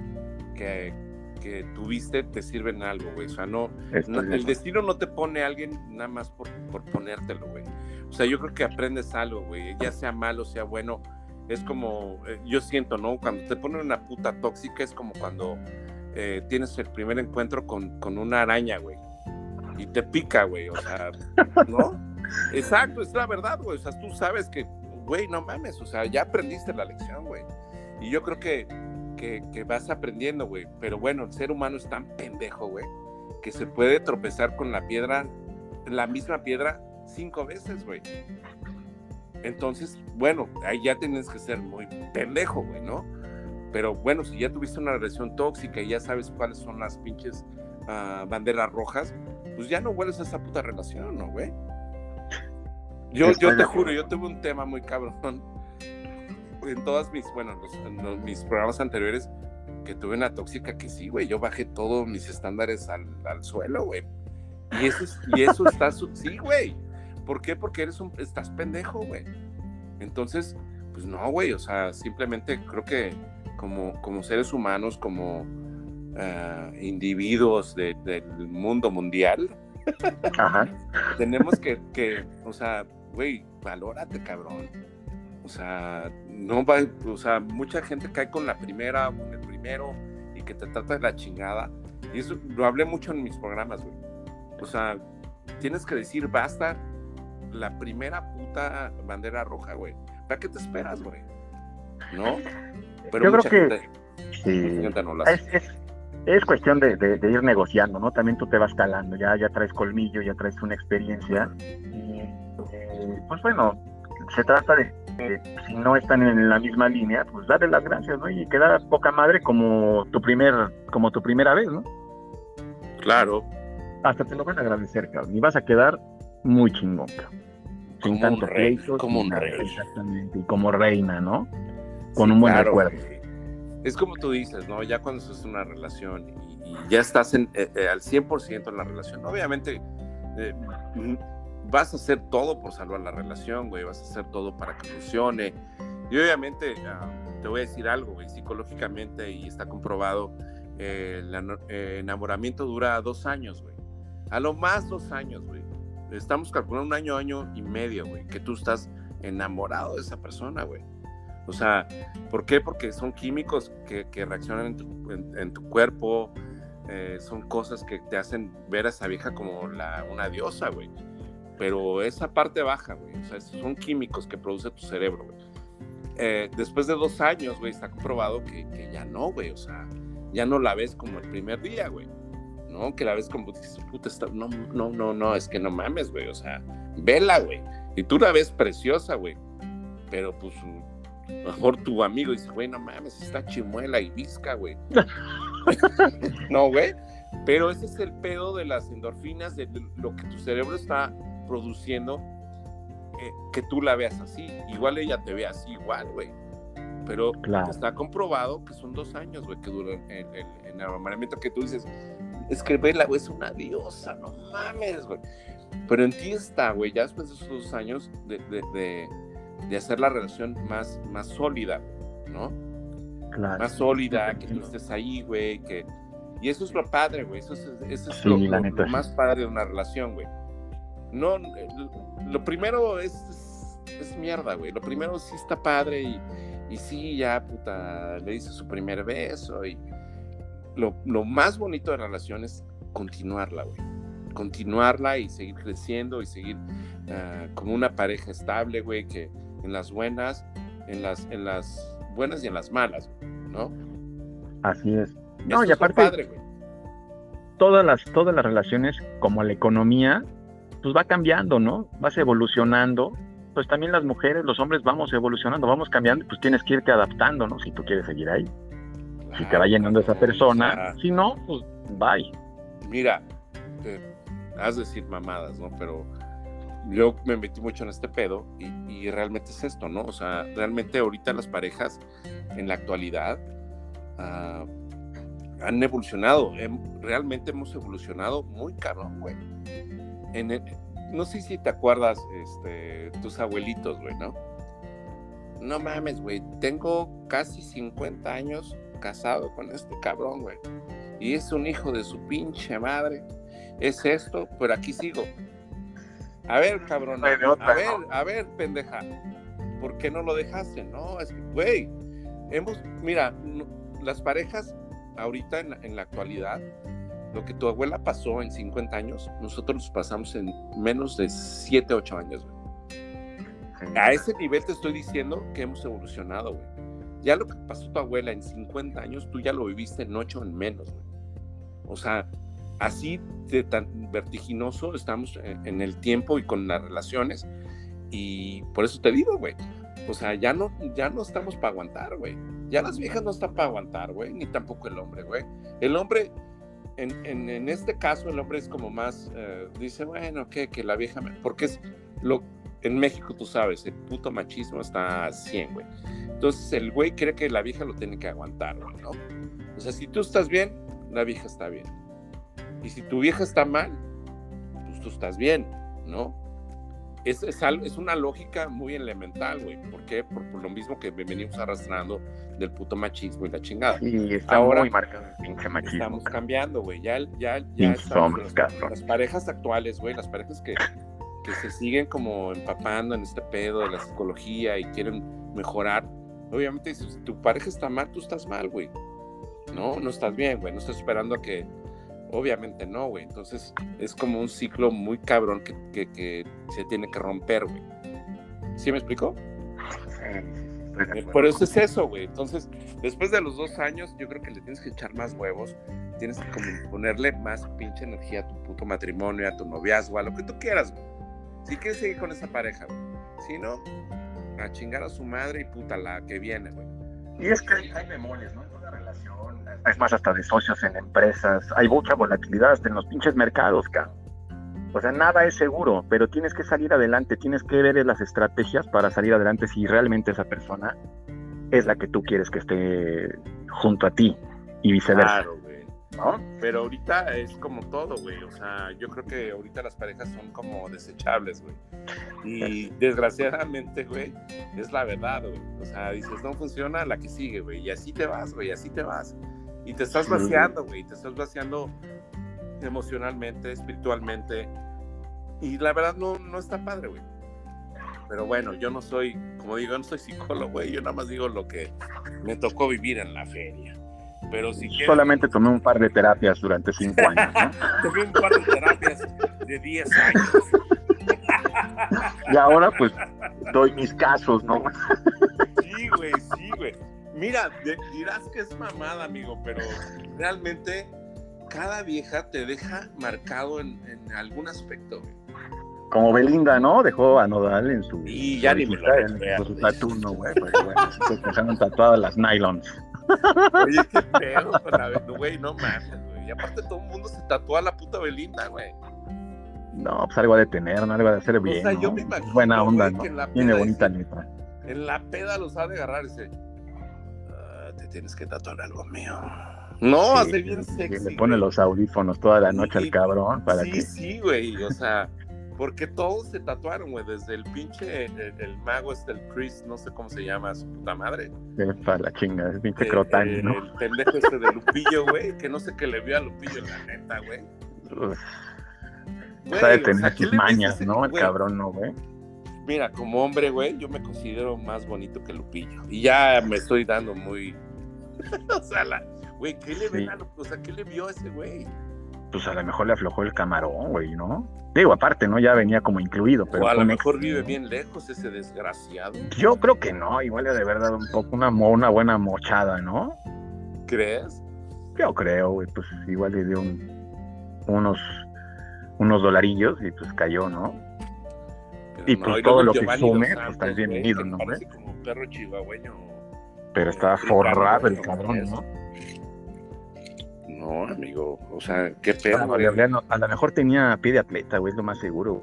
que, que tuviste te sirven algo, güey. O sea, no, el destino no te pone a alguien nada más por, por ponértelo, güey. O sea, yo creo que aprendes algo, güey. Ya sea malo, sea bueno. Es como, eh, yo siento, ¿no? Cuando te ponen una puta tóxica es como cuando eh, tienes el primer encuentro con, con una araña, güey. Y te pica, güey. O sea, ¿no? Exacto, es la verdad, güey. O sea, tú sabes que, güey, no mames. O sea, ya aprendiste la lección, güey. Y yo creo que que, vas aprendiendo, güey. Pero bueno, el ser humano es tan pendejo, güey, que se puede tropezar con la piedra, la misma piedra, cinco veces, güey. Entonces, bueno, ahí ya tienes que ser muy pendejo, güey, ¿no? Pero bueno, si ya tuviste una relación tóxica y ya sabes cuáles son las pinches ah, banderas rojas, pues ya no vuelves a esa puta relación, ¿no, güey? Yo, yo te juro, yo tuve un tema muy cabrón en todas mis, bueno, los, mis programas anteriores que tuve una tóxica que sí, güey, yo bajé todos mis estándares al, al suelo, güey. Y eso, y eso está, sí, güey. ¿Por qué? Porque eres un, estás pendejo, güey. Entonces, pues no, güey, o sea, simplemente creo que como, como seres humanos, como uh, individuos de, del mundo mundial, tenemos que, que, o sea, güey, valórate, cabrón. O sea, no va, o sea, mucha gente cae con la primera, con el primero, y que te trata de la chingada. Y eso lo hablé mucho en mis programas, güey. O sea, tienes que decir basta la primera puta bandera roja, güey. ¿Para qué te esperas, güey? ¿No? Pero Yo creo que sí. es, cuestión de, ir negociando, ¿no? También tú te vas calando, ya, ya traes colmillo, ya traes una experiencia. Y, eh, pues bueno, se trata de si no están en la misma línea, pues darle las gracias, ¿no? Y quedar poca madre como tu primer, como tu primera vez, ¿no? Claro. Hasta te lo van a agradecer, cabrón. Y vas a quedar muy chingón, cabrón. Sin tanto rey, como un rey. Exactamente. Y como reina, ¿no? Con un buen recuerdo. es como tú dices, ¿no? Ya cuando en una relación y, ya estás en, eh, eh, al 100% en la relación, obviamente eh, vas a hacer todo por salvar la relación, güey, vas a hacer todo para que funcione. Y obviamente, ah, te voy a decir algo, güey, psicológicamente y está comprobado, el enamoramiento dura dos años, güey. A lo más dos años, güey. Estamos calculando un año, año y medio, güey, que tú estás enamorado de esa persona, güey. O sea, ¿por qué? Porque son químicos que, reaccionan en tu, cuerpo, eh, son cosas que te hacen ver a esa vieja como la, una diosa, güey. Pero esa parte baja, güey, o sea, son químicos que produce tu cerebro, güey. Eh, después de dos años, güey, está comprobado que, que ya no, güey, o sea, ya no la ves como el primer día, güey. ¿No? Que la ves como dices, puta, está... no, no, no, no, es que no mames, güey, o sea, vela, güey. Y tú la ves preciosa, güey. Pero pues mejor tu amigo dice, güey, no mames, está chimuela y visca, güey. no, güey. Pero ese es el pedo de las endorfinas, de lo que tu cerebro está produciendo, eh, que tú la veas así. Igual ella te ve así, igual, güey. Pero está comprobado que son dos años, güey, que dura el, el, enamoramiento que tú dices, es que Bella, güey, es una diosa, no mames, güey. Pero en ti está, güey, ya después de esos dos años de de hacer la relación más, más sólida, ¿no? Claro. Más sólida, que tú estés ahí, güey, que... Y eso es lo padre, güey, eso es, eso es lo, más padre de una relación, güey. No, lo primero es, es, mierda, güey. Lo primero sí está padre y, y sí, ya, puta, le dice su primer beso y lo, lo más bonito de la relación es continuarla, güey. Continuarla y seguir creciendo y seguir uh, como una pareja estable, güey, que, en las buenas, en las, en las buenas y en las malas, ¿no? Así es. No, y aparte, todas las, todas las relaciones, como la economía, pues va cambiando, ¿no? Vas evolucionando. Pues también las mujeres, los hombres vamos evolucionando, vamos cambiando, pues tienes que irte adaptando, ¿no? Si tú quieres seguir ahí. Si te va llenando esa persona, si no, pues bye. Mira, has de decir mamadas, ¿no? Pero yo me metí mucho en este pedo y, realmente es esto, ¿no? O sea, realmente ahorita las parejas en la actualidad ah, han evolucionado, realmente hemos evolucionado muy cabrón, güey. no sé si te acuerdas, este, tus abuelitos, güey, ¿no? No mames, güey, tengo casi 50 años casado con este cabrón, güey. Y es un hijo de su pinche madre. Es esto, pero aquí sigo. A ver, cabrón. a ver, a ver, pendeja. ¿Por qué no lo dejaste? No, es que, güey, hemos, mira, las parejas ahorita en la, actualidad, lo que tu abuela pasó en 50 años, nosotros los pasamos en menos de 7, 8 años, güey. A ese nivel te estoy diciendo que hemos evolucionado, güey. Ya lo que pasó tu abuela en 50 años, tú ya lo viviste en 8 en menos, güey. O sea, así de tan vertiginoso estamos en el tiempo y con las relaciones. Y por eso te digo, güey. O sea, ya no, ya no estamos para aguantar, güey. Ya las viejas no están para aguantar, güey. Ni tampoco el hombre, güey. El hombre, en, en, este caso, el hombre es como más, eh, dice, bueno, ¿qué? Que la vieja, me... porque es lo, en México tú sabes, el puto machismo está a 100, güey. Entonces el güey cree que la vieja lo tiene que aguantar, güey, ¿no? O sea, si tú estás bien, la vieja está bien. Y si tu vieja está mal, pues tú estás bien, ¿no? Es, es, es una lógica muy elemental, güey. ¿Por qué? Por, lo mismo que venimos arrastrando del puto machismo y la chingada. Y está Ahora, muy marcado el pinche machismo. Estamos cambiando, güey. Ya, ya, ya estamos, las, parejas actuales, güey, las parejas que, que se siguen como empapando en este pedo de la psicología y quieren mejorar. Obviamente, si tu pareja está mal, tú estás mal, güey. No, no estás bien, güey. No estás esperando a que Obviamente no, güey. Entonces es como un ciclo muy cabrón que, se tiene que romper, güey. ¿Sí me explicó? Sí, Por eso es eso, güey. Entonces, después de los dos años, yo creo que le tienes que echar más huevos. Tienes que como ponerle más pinche energía a tu puto matrimonio, a tu noviazgo, a lo que tú quieras, güey. Si quieres seguir con esa pareja, güey. Si no, a chingar a su madre y puta la que viene, güey. Y es que hay, hay bemoles, ¿no? es más, hasta de socios en empresas, hay mucha volatilidad hasta en los pinches mercados, cabrón. O sea, nada es seguro, pero tienes que salir adelante, tienes que ver las estrategias para salir adelante si realmente esa persona es la que tú quieres que esté junto a ti y viceversa. Claro, güey. ¿No? Pero ahorita es como todo, güey. O sea, yo creo que ahorita las parejas son como desechables, güey. Y desgraciadamente, güey, es la verdad, güey. O sea, dices, no funciona, la que sigue, güey. Y así te vas, güey, así te vas. Y te estás vaciando, güey. Te estás vaciando emocionalmente, espiritualmente. Y la verdad no, no está padre, güey. Pero bueno, yo no soy, como digo, no soy psicólogo, güey. Yo nada más digo lo que me tocó vivir en la feria. Pero si Solamente tomé un par de terapias durante cinco años, ¿no? tomé un par de terapias de diez años. y ahora, pues, doy mis casos, ¿no? sí, güey, sí, güey. Mira, dirás que es mamada, amigo, pero realmente cada vieja te deja marcado en, en algún aspecto, güey como Belinda, ¿no? Dejó a Nodal en su. Y ya ni me lo en, su tatu, ¿no, güey? Pues, bueno, se dejaron tatuadas las nylons. Oye, qué pedo con la güey, no mames, güey. Y aparte todo el mundo se tatúa a la puta Belinda, güey. No, pues algo de tener, ¿no? Algo de hacer bien. O sea, yo me imagino. Buena onda, ¿no? Tiene bonita letra. En la peda los ha de agarrar y dice. Ah, te tienes que tatuar algo mío. No, hace bien sexy. Le pone los audífonos toda la noche al cabrón para sí, que. Sí, güey. O sea. Porque todos se tatuaron, güey, desde el pinche, el, mago este, el Chris, no sé cómo se llama, su puta madre. Para la chinga, el pinche crotán, ¿no? El pendejo este de Lupillo, güey, que no sé qué le vio a Lupillo en la neta, güey. Sabe tener sus mañas, ¿no? El cabrón, ¿no, güey? Mira, como hombre, güey, yo me considero más bonito que Lupillo. Y ya me estoy dando muy... o sea, la... güey, ¿qué le ven a Lupillo? O sea, ¿qué le vio a ese güey? Pues a lo mejor le aflojó el camarón, güey, ¿no? Digo, aparte, ¿no? Ya venía como incluido, pero... O a lo mejor vive bien lejos ese desgraciado. Yo creo que no, igual le de verdad un poco una, una buena mochada, ¿no? ¿Crees? Yo creo, güey, pues igual le dio unos, unos dolarillos y pues cayó, ¿no? y pues todo lo que sume, pues está bienvenido, ¿no? como un perro chihuahueño. Pero estaba forrado el cabrón, ¿no? No, amigo, o sea, qué pedo. a lo mejor tenía pie de atleta, güey, es lo más seguro.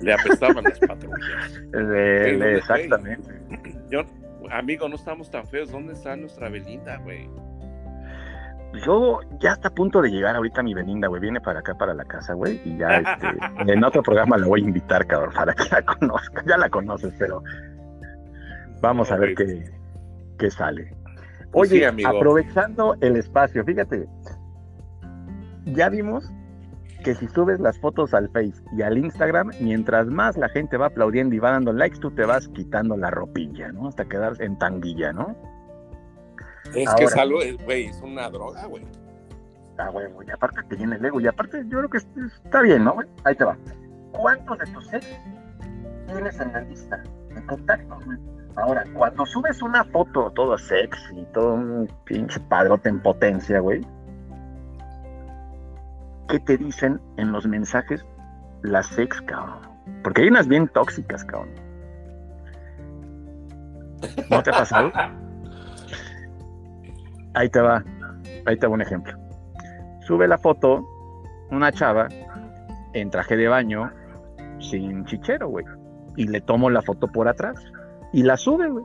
le apestaban las patrullas. exactamente. Yo, amigo, no estamos tan feos. ¿Dónde está nuestra Belinda, güey? Yo ya está a punto de llegar ahorita mi Belinda, güey. Viene para acá, para la casa, güey. Y ya este, en otro programa la voy a invitar, cabrón, para que la conozca. Ya la conoces, pero vamos a ver qué, qué sale. Oye, aprovechando el espacio, fíjate, ya vimos que si subes las fotos al Face y al Instagram, mientras más la gente va aplaudiendo y va dando likes, tú te vas quitando la ropilla, ¿no? Hasta quedar en tanguilla, ¿no? Es que es algo, güey, es una droga, güey. Ah, güey, güey, aparte te viene el ego, y aparte yo creo que está bien, ¿no? Ahí te va. ¿Cuántos de tus ex tienes en la lista de contactos, güey? Ahora, cuando subes una foto todo sexy, todo un pinche padrote en potencia, güey, ¿qué te dicen en los mensajes las sex, cabrón? Porque hay unas bien tóxicas, cabrón. ¿No te ha pasado? Ahí te va, ahí te va un ejemplo. Sube la foto una chava en traje de baño sin chichero, güey. Y le tomo la foto por atrás y la sube, güey.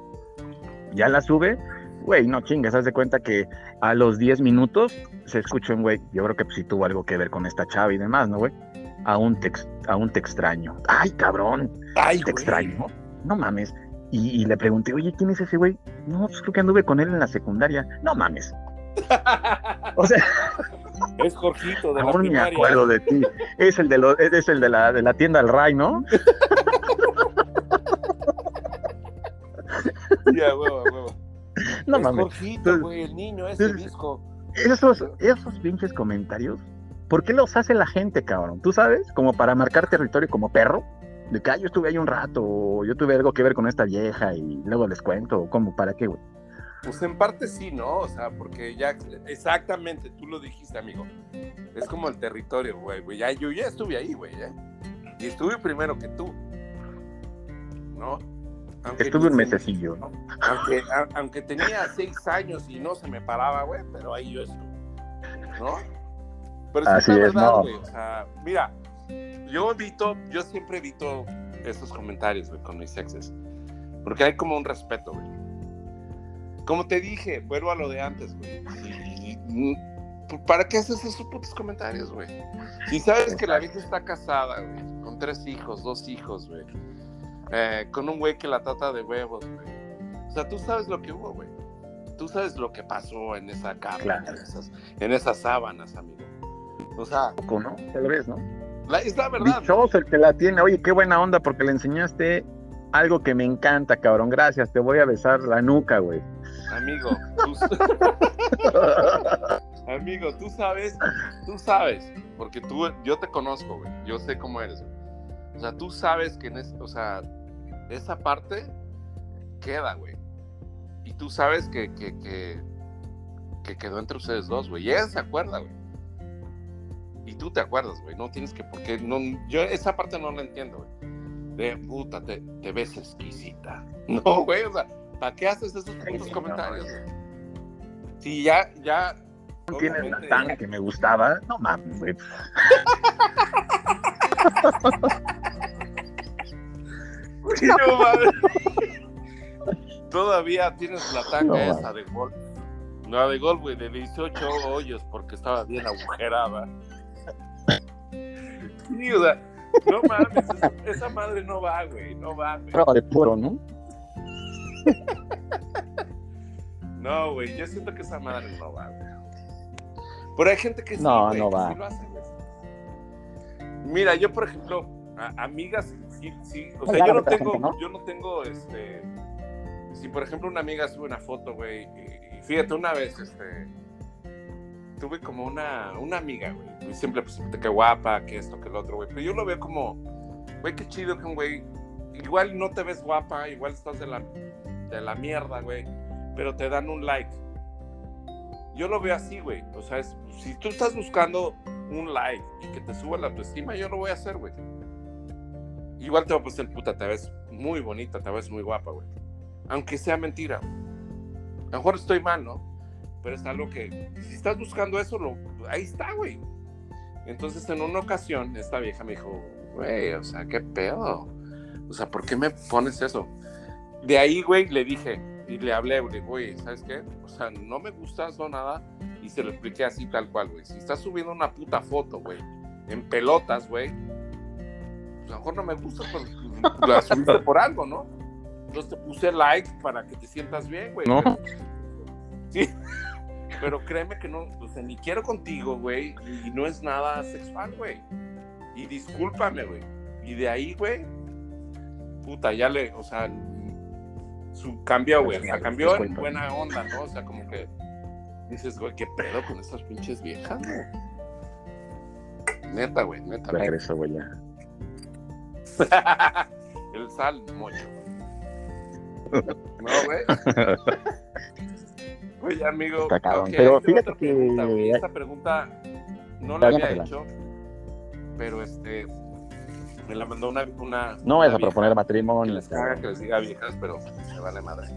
Ya la sube, güey, no chingas, haz de cuenta que a los 10 minutos se escucha un güey, yo creo que pues, sí tuvo algo que ver con esta chava y demás, ¿no, güey? Aún te, aún te extraño. Ay, cabrón. Ay, te extraño. No mames. Y, le pregunté, oye, ¿quién es ese güey? No, pues creo que anduve con él en la secundaria. No mames. o sea. Es Jorgito de Aún me acuerdo de ti. Es el de, es el de la, de la tienda al Ray, ¿no? Ya, huevo, huevo. No mames. Jorgito, güey, el niño, ese disco. Esos, esos pinches comentarios, ¿por qué los hace la gente, cabrón? ¿Tú sabes? Como para marcar territorio como perro. De que yo estuve ahí un rato, o yo tuve algo que ver con esta vieja y luego les cuento, o como, ¿para qué, güey? Pues en parte sí, ¿no? O sea, porque ya, exactamente, tú lo dijiste, amigo. Es como el territorio, güey, güey. Ya, yo ya estuve ahí, güey, ¿eh? Y estuve primero que tú, ¿no? Estuve un mesecillo, ¿no? Aunque, aunque tenía seis años y no se me paraba, güey, pero ahí yo estuve, ¿no? Pero Así es, verdad, güey. O sea, mira, yo evito, yo siempre evito esos comentarios, güey, con mis exes. Porque hay como un respeto, güey. como te dije, vuelvo a lo de antes, güey. ¿Para qué haces esos putos comentarios, güey? Si sabes que la vieja está casada, güey, con tres hijos, dos hijos, güey. Eh, con un güey que la trata de huevos, güey. O sea, tú sabes lo que hubo, güey. Tú sabes lo que pasó en esa cama, en, esas, en esas sábanas, amigo. O sea, ¿no? Tal vez, ¿no? La, es la verdad. Dichoso el que la tiene. Oye, qué buena onda porque le enseñaste algo que me encanta, cabrón. Gracias, te voy a besar la nuca, güey. Amigo, tú... amigo, tú sabes, tú sabes, porque tú, yo te conozco, güey. Yo sé cómo eres, güey. O sea, tú sabes que en es, o sea, esa parte queda, güey. Y tú sabes que, que, que, que quedó entre ustedes dos, güey. Y ella se acuerda, güey. Y tú te acuerdas, güey. No tienes que, porque no, yo esa parte no la entiendo, güey. De puta, te, te ves exquisita. No, güey, o sea, ¿para qué haces esos putos comentarios, güey? Si ya, ya. No tienes la tanga que me gustaba, no mames, güey. no mames. Todavía tienes la tanga esa de gol. No, de gol, güey, de 18 hoyos porque estaba bien agujerada. Sí, o sea, no mames, esa, madre no va, güey, no va, güey. De puro, ¿no? no, güey, yo siento que esa madre no va, güey. Pero hay gente que sí, no, no va. lo hace, Mira, yo, por ejemplo, amigas, sí, sí, o sea, yo no tengo, yo no tengo, este, si por ejemplo una amiga sube una foto, güey, y, fíjate, una vez, este, tuve como una, una amiga, güey. Siempre, pues, que guapa, que esto, que lo otro, güey. Pero yo lo veo como, güey, qué chido que un güey, igual no te ves guapa, igual estás de la, de la mierda, güey, pero te dan un like. Yo lo veo así, güey. O sea, si tú estás buscando un like y que te suba la autoestima, yo lo voy a hacer, güey. Igual te va a poner puta, te ves muy bonita, te ves muy guapa, güey. Aunque sea mentira. A lo mejor estoy mal, ¿no? pero es algo que, si estás buscando eso, lo, ahí está, güey. Entonces, en una ocasión, esta vieja me dijo, güey, o sea, qué pedo. O sea, ¿por qué me pones eso? De ahí, güey, le dije, y le hablé, güey, güey, ¿sabes qué? O sea, no me gustas o nada. Y se lo expliqué así, tal cual, güey. Si estás subiendo una puta foto, güey, en pelotas, güey, pues a lo mejor no me gusta, pero la subiste por algo, ¿no? Entonces te puse like para que te sientas bien, güey. No. Sí. Pero créeme que no, o sea, ni quiero contigo, güey, y no es nada sexual, güey. Y discúlpame, güey. Y de ahí, güey, puta, ya le, o sea, su cambio, güey, o sea, cambió en buena onda, ¿no? O sea, como que dices, güey, qué pedo con estas pinches viejas, güey. Neta, güey, neta. Regreso, güey, ya. El sal, mocho. No, güey. Oye, amigo. pero fíjate que. esta pregunta no la había hecho, pero este. Me la mandó una. una no es a proponer matrimonio. les caga que les diga viejas, pero me vale madre.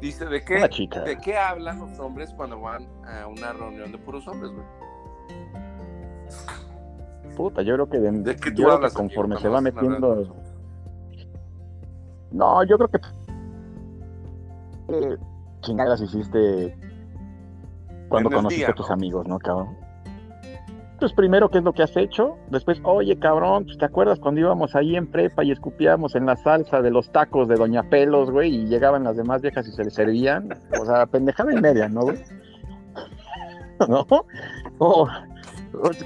Dice: ¿de qué, ¿de qué hablan los hombres cuando van a una reunión de puros hombres, güey? Puta, yo creo que, de, qué tú hablas conforme se va metiendo. No, yo creo que chingadas hiciste cuando conociste a tus amigos, ¿no, cabrón? Pues primero, ¿qué es lo que has hecho? Después, oye, cabrón, pues, ¿te acuerdas cuando íbamos ahí en prepa y escupíamos en la salsa de los tacos de Doña Pelos, güey, y llegaban las demás viejas y se les servían? O sea, pendejada y media, ¿no, güey? ¿No?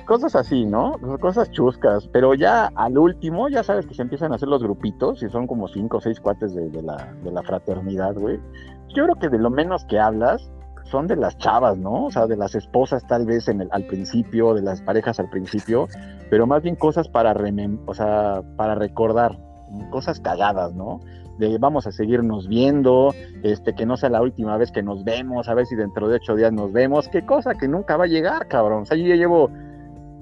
Cosas así, ¿no? Cosas chuscas, pero ya al último, ya sabes que se empiezan a hacer los grupitos y son como cinco o seis cuates de, la, fraternidad, güey yo creo que de lo menos que hablas son de las chavas, ¿no? O sea, de las esposas tal vez al principio, de las parejas al principio, pero más bien cosas para, o sea, para recordar, cosas cagadas, ¿no? De vamos a seguirnos viendo, este, que no sea la última vez que nos vemos, a ver si dentro de ocho días nos vemos, qué cosa que nunca va a llegar, cabrón. O sea, yo ya llevo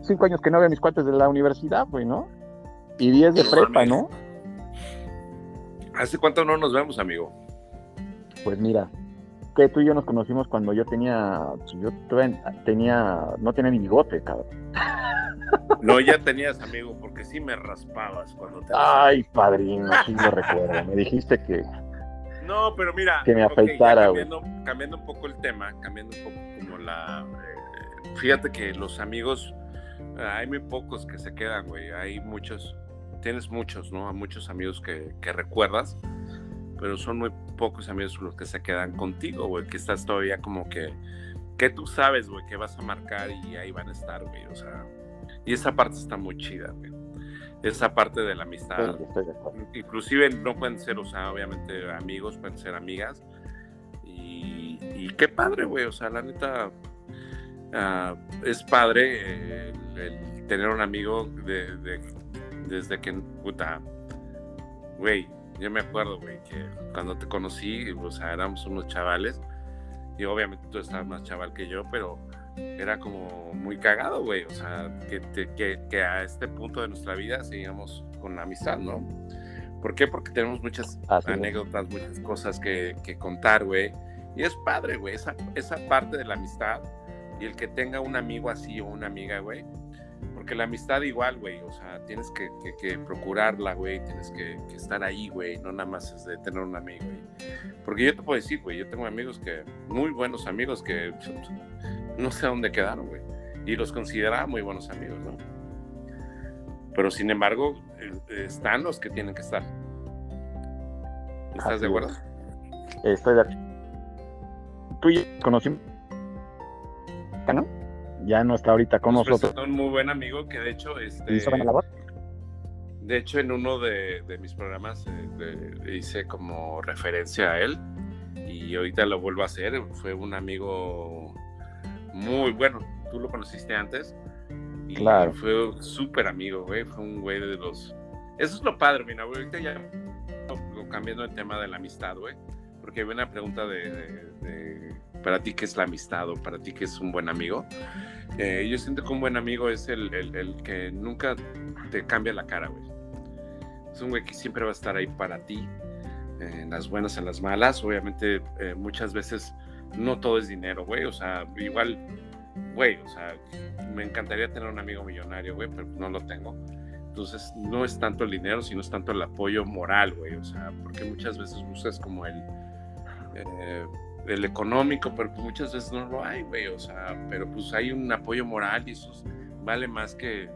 cinco años que no veo a mis cuates de la universidad, güey, ¿no? Y diez de prepa, ¿no? ¿Hace cuánto no nos vemos, amigo? Pues mira, que tú y yo nos conocimos cuando yo tenía, yo tenía, no tenía ni bigote, cabrón. No, ya tenías amigo, porque sí me raspabas cuando te... Ay, padrino, sí lo recuerdo. Me dijiste que, No, pero mira, que me afectara, güey. cambiando, un poco el tema, cambiando un poco como la. Eh, fíjate que los amigos, hay muy pocos que se quedan, güey. Hay muchos, tienes muchos, ¿no? Muchos amigos que, que recuerdas, pero son muy pocos amigos los que se quedan contigo, güey. Que estás todavía como que. Que tú sabes, güey, que vas a marcar y ahí van a estar, güey. O sea, y esa parte está muy chida, güey esa parte de la amistad. Inclusive no pueden ser, o sea, obviamente amigos, pueden ser amigas. Y, qué padre, güey, o sea, la neta, ah, es padre el, tener un amigo de, desde que, puta, güey, yo me acuerdo, güey, que cuando te conocí, o sea, éramos unos chavales, y obviamente tú estabas más chaval que yo, pero era como muy cagado, güey. O sea, que, que, que, a este punto de nuestra vida sigamos con la amistad, ¿no? ¿Por qué? Porque tenemos muchas anécdotas, muchas cosas que, que contar, güey. Y es padre, güey, esa, esa parte de la amistad y el que tenga un amigo así o una amiga, güey. Porque la amistad igual, güey, o sea, tienes que, que procurarla, güey, tienes que, estar ahí, güey, no nada más es de tener un amigo, güey. Porque yo te puedo decir, güey, yo tengo amigos que, muy buenos amigos que no sé dónde quedaron, güey. Y los consideraba muy buenos amigos, ¿no? Pero sin embargo, eh, están los que tienen que estar. ¿Estás de acuerdo? Estoy de acuerdo. Tú ya conocimos, ¿no? Ya no está ahorita con pues, nosotros. un muy buen amigo que de hecho, este, ¿Hizo buena labor? De hecho, en uno de, mis programas eh, hice como referencia a él y ahorita lo vuelvo a hacer. Fue un amigo muy bueno. Tú lo conociste antes. Y claro. Fue súper amigo, güey. Fue un güey de los. Eso es lo padre, mira, güey. Ahorita ya cambiando el tema de la amistad, güey. Porque hay una pregunta de, para ti qué es la amistad o para ti qué es un buen amigo. Eh, yo siento que un buen amigo es el, el, que nunca te cambia la cara, güey. Es un güey que siempre va a estar ahí para ti, en las buenas, en las malas. Obviamente, eh, muchas veces no todo es dinero, güey. O sea, igual, güey, o sea, me encantaría tener un amigo millonario, güey, pero no lo tengo. Entonces, no es tanto el dinero, sino es tanto el apoyo moral, güey. O sea, porque muchas veces buscas como el, eh, el económico, pero pues muchas veces no lo hay, güey. O sea, pero pues hay un apoyo moral y eso vale más que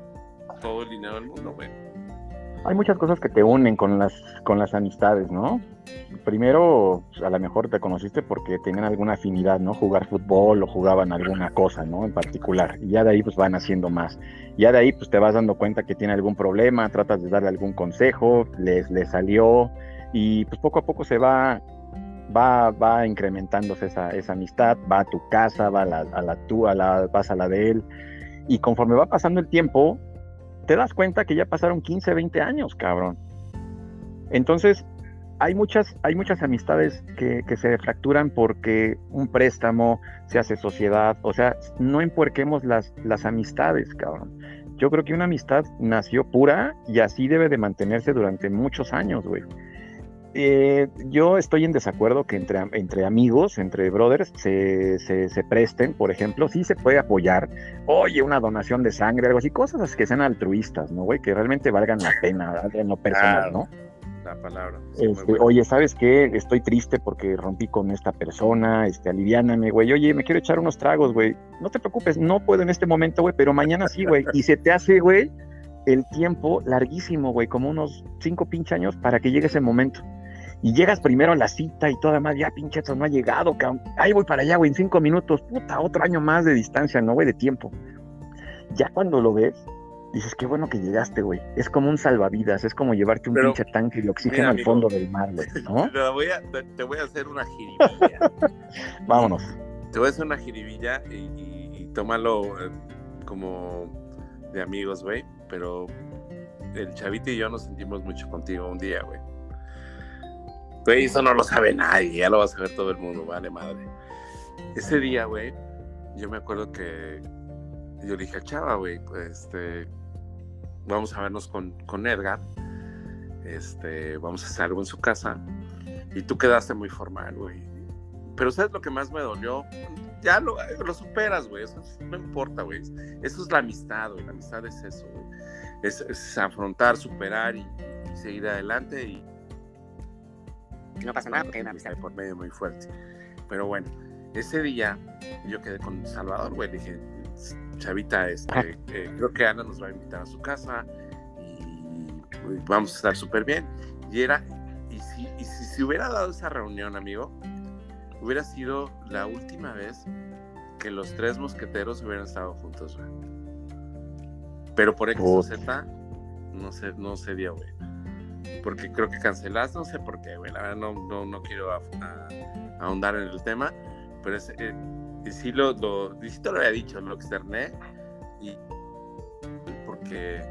todo el dinero del mundo, güey hay muchas cosas que te unen con las, con las amistades, ¿no? Primero, pues, a lo mejor te conociste porque tenían alguna afinidad, ¿no? Jugar fútbol o jugaban alguna cosa, ¿no? En particular. Y ya de ahí, pues van haciendo más. Ya de ahí, pues te vas dando cuenta que tiene algún problema, tratas de darle algún consejo, les, les salió y pues poco a poco se va va, va incrementándose esa, esa amistad, va a tu casa, va a la, a la a la, vas a la de él, y conforme va pasando el tiempo, te das cuenta que ya pasaron 15, 20 años, cabrón. Entonces, hay muchas, hay muchas amistades que, se fracturan porque un préstamo se hace sociedad, o sea, no empuerquemos las, las amistades, cabrón. Yo creo que una amistad nació pura y así debe de mantenerse durante muchos años, güey. Eh, yo estoy en desacuerdo que entre, entre amigos, entre brothers, se, se, presten, por ejemplo, sí se puede apoyar, oye, una donación de sangre, algo así, cosas que sean altruistas, ¿no, güey? Que realmente valgan la pena en lo personal, ¿no? La palabra. Este, oye, ¿sabes qué? Estoy triste porque rompí con esta persona, este, aliviáname, güey. Oye, me quiero echar unos tragos, güey. No te preocupes, no puedo en este momento, güey, pero mañana sí, güey. Y se te hace, güey, el tiempo larguísimo, güey, como unos cinco pinche años para que llegue ese momento y llegas primero a la cita y todo demás, ya pinche eso no ha llegado, cabrón. Ahí voy para allá, güey, en cinco minutos, puta, otro año más de distancia, ¿no, güey? De tiempo. Ya cuando lo ves, dices, qué bueno que llegaste, güey. Es como un salvavidas, es como llevarte un pinche tanque de oxígeno al fondo del mar, güey, ¿no? Te voy, a, te, voy a hacer una jiribilla. Vámonos. Te voy a hacer una jiribilla y, tómalo eh, como de amigos, güey. Pero el chavito y yo nos sentimos mucho contigo un día, güey. Güey, eso no lo sabe nadie, ya lo va a saber todo el mundo, vale madre. Ese día, güey, yo me acuerdo que yo dije a Chava, güey, pues este, vamos a vernos con, con Edgar, este, vamos a hacer algo en su casa, y tú quedaste muy formal, güey. Pero ¿sabes lo que más me dolió? Ya lo, lo superas, güey, eso no importa, güey. Eso es la amistad, güey, la amistad es eso, güey. Es, afrontar, superar y seguir adelante y no pasa nada porque hay una amistad por medio muy fuerte. Pero bueno, ese día yo quedé con Salvador, güey. Dije, Chavita, este, eh, creo que Ana nos va a invitar a su casa y, vamos a estar súper bien. Y era, y si, y si se hubiera dado esa reunión, amigo, hubiera sido la última vez que los tres mosqueteros hubieran estado juntos, güey. Pero por X o Z, no se, no se dio, güey. Porque creo que cancelas, no sé por qué, güey. La verdad no, no, quiero ahondar en el tema, pero es, eh, sí lo, lo, sí te lo había dicho, lo externé, y porque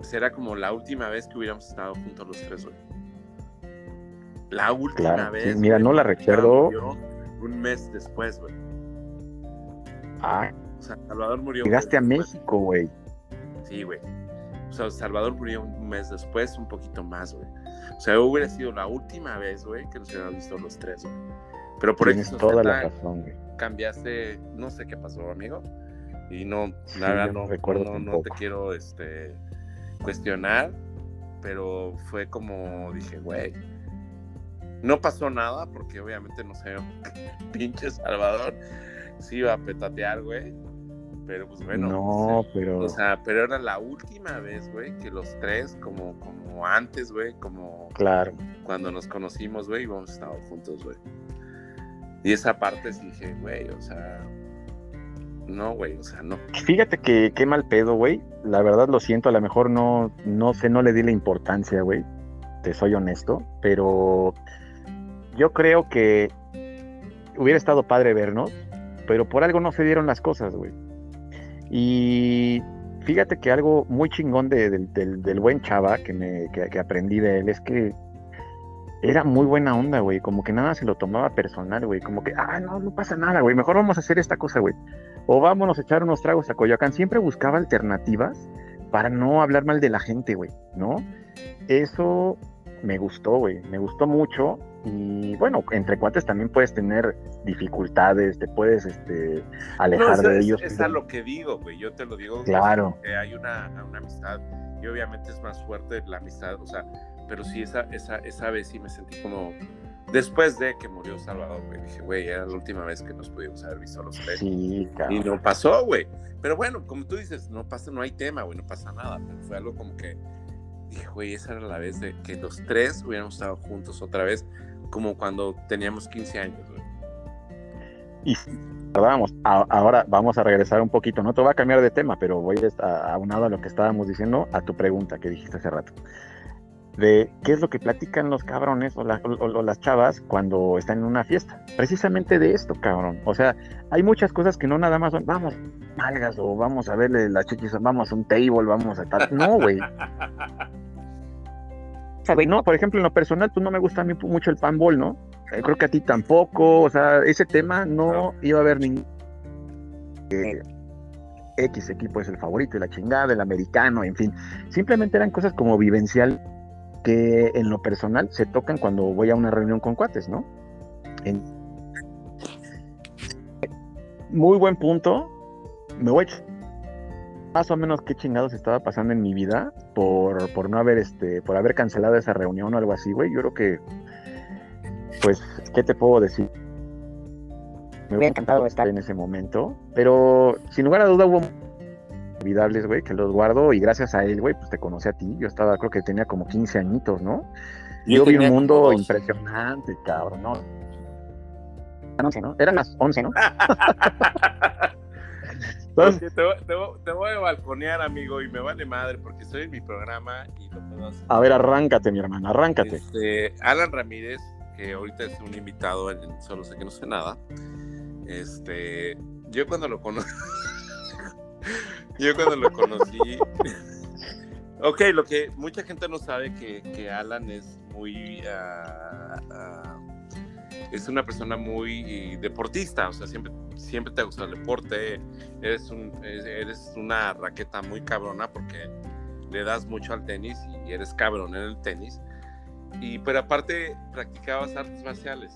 será como la última vez que hubiéramos estado juntos los tres, güey. La última vez. mira, no la recuerdo. Un mes después, güey. Ah. O sea, Salvador murió. Llegaste a México, güey. Sí, güey. O sea, Salvador murió un mes después, un poquito más, güey. O sea, hubiera sido la última vez, güey, que nos hubiéramos visto los tres, güey. Pero por eso toda la razón, güey. Cambiaste, no sé qué pasó, amigo. Y no, nada, no, recuerdo no, no te quiero este, cuestionar, pero fue como dije, güey, no pasó nada porque obviamente no sé, pinche Salvador sí iba a petatear, güey. Pero pues bueno. No, pero. O sea, pero era la última vez, güey, que los tres, como, como antes, güey, como. Claro. Cuando nos conocimos, güey, íbamos a estar juntos, güey. Y esa parte sí dije, güey, o sea. No, güey, o sea, no. Fíjate que qué mal pedo, güey. La verdad lo siento, a lo mejor no, no sé, no le di la importancia, güey. Te soy honesto, pero yo creo que hubiera estado padre vernos, pero por algo no se dieron las cosas, güey. Y fíjate que algo muy chingón del, buen chava que, me, que, aprendí de él es que era muy buena onda, güey. Como que nada se lo tomaba personal, güey. Como que, ah, no, no pasa nada, güey. Mejor vamos a hacer esta cosa, güey. O vámonos a echar unos tragos a Coyoacán. Siempre buscaba alternativas para no hablar mal de la gente, güey, ¿no? Eso me gustó, güey. Me gustó mucho. Y bueno, entre cuates también puedes tener dificultades, te puedes este, alejar de ellos. Es a lo que digo, güey. Yo te lo digo. Claro. Que hay una, una amistad y obviamente es más fuerte la amistad, o sea, pero sí, esa, esa, esa vez sí me sentí como. Después de que murió Salvador, güey, dije, güey, era la última vez que nos pudimos haber visto los tres. Sí, Y no pasó, güey. Pero bueno, como tú dices, no pasa, no hay tema, güey, no pasa nada. Pero fue algo como que dije, güey, esa era la vez de que los tres hubiéramos estado juntos otra vez como cuando teníamos 15 años, Y vamos, ahora vamos a regresar un poquito, no te voy a cambiar de tema, pero voy a aunado a lo que estábamos diciendo, a tu pregunta que dijiste hace rato. De qué es lo que platican los cabrones o, las chavas cuando están en una fiesta. Precisamente de esto, cabrón. O sea, hay muchas cosas que no nada más son, vamos, malgas, o vamos a verle las chichis, vamos a un table, vamos a tal. No, güey. no, por ejemplo, en lo personal, pues no me gusta a mí mucho el panball, ¿no? Eh, creo que a ti tampoco, o sea, ese tema no iba a haber ningún... X equipo es el favorito y la chingada, el americano, en fin. Simplemente eran cosas como vivencial que en lo personal se tocan cuando voy a una reunión con cuates, ¿no? Muy buen punto. Me voy a más o menos qué chingados estaba pasando en mi vida por, por no haber este, por haber cancelado esa reunión o algo así, güey. Yo creo que, pues, ¿qué te puedo decir? Me hubiera encantado estar en ese momento, pero sin lugar a duda hubo olvidables, güey, que los guardo y gracias a él, güey, pues te conocí a ti. Yo estaba, creo que tenía como 15 añitos, ¿no? Yo, vi un mundo impresionante, cabrón, ¿no? Eran 11, ¿no? Eran las 11, ¿no? te, voy a balconear, amigo, y me vale madre porque estoy en mi programa y lo puedo hacer. A ver, arráncate, mi hermano, arráncate. Este, Alan Ramírez, que ahorita es un invitado en Solo sé que no sé nada. Este, yo cuando lo conocí, yo cuando lo conocí, ok, lo que mucha gente no sabe que, que Alan es muy uh, es una persona muy deportista, o sea, siempre, te gusta el deporte, eres, un, eres una raqueta muy cabrona porque le das mucho al tenis y eres cabrón en el tenis. Y pero aparte practicabas artes marciales.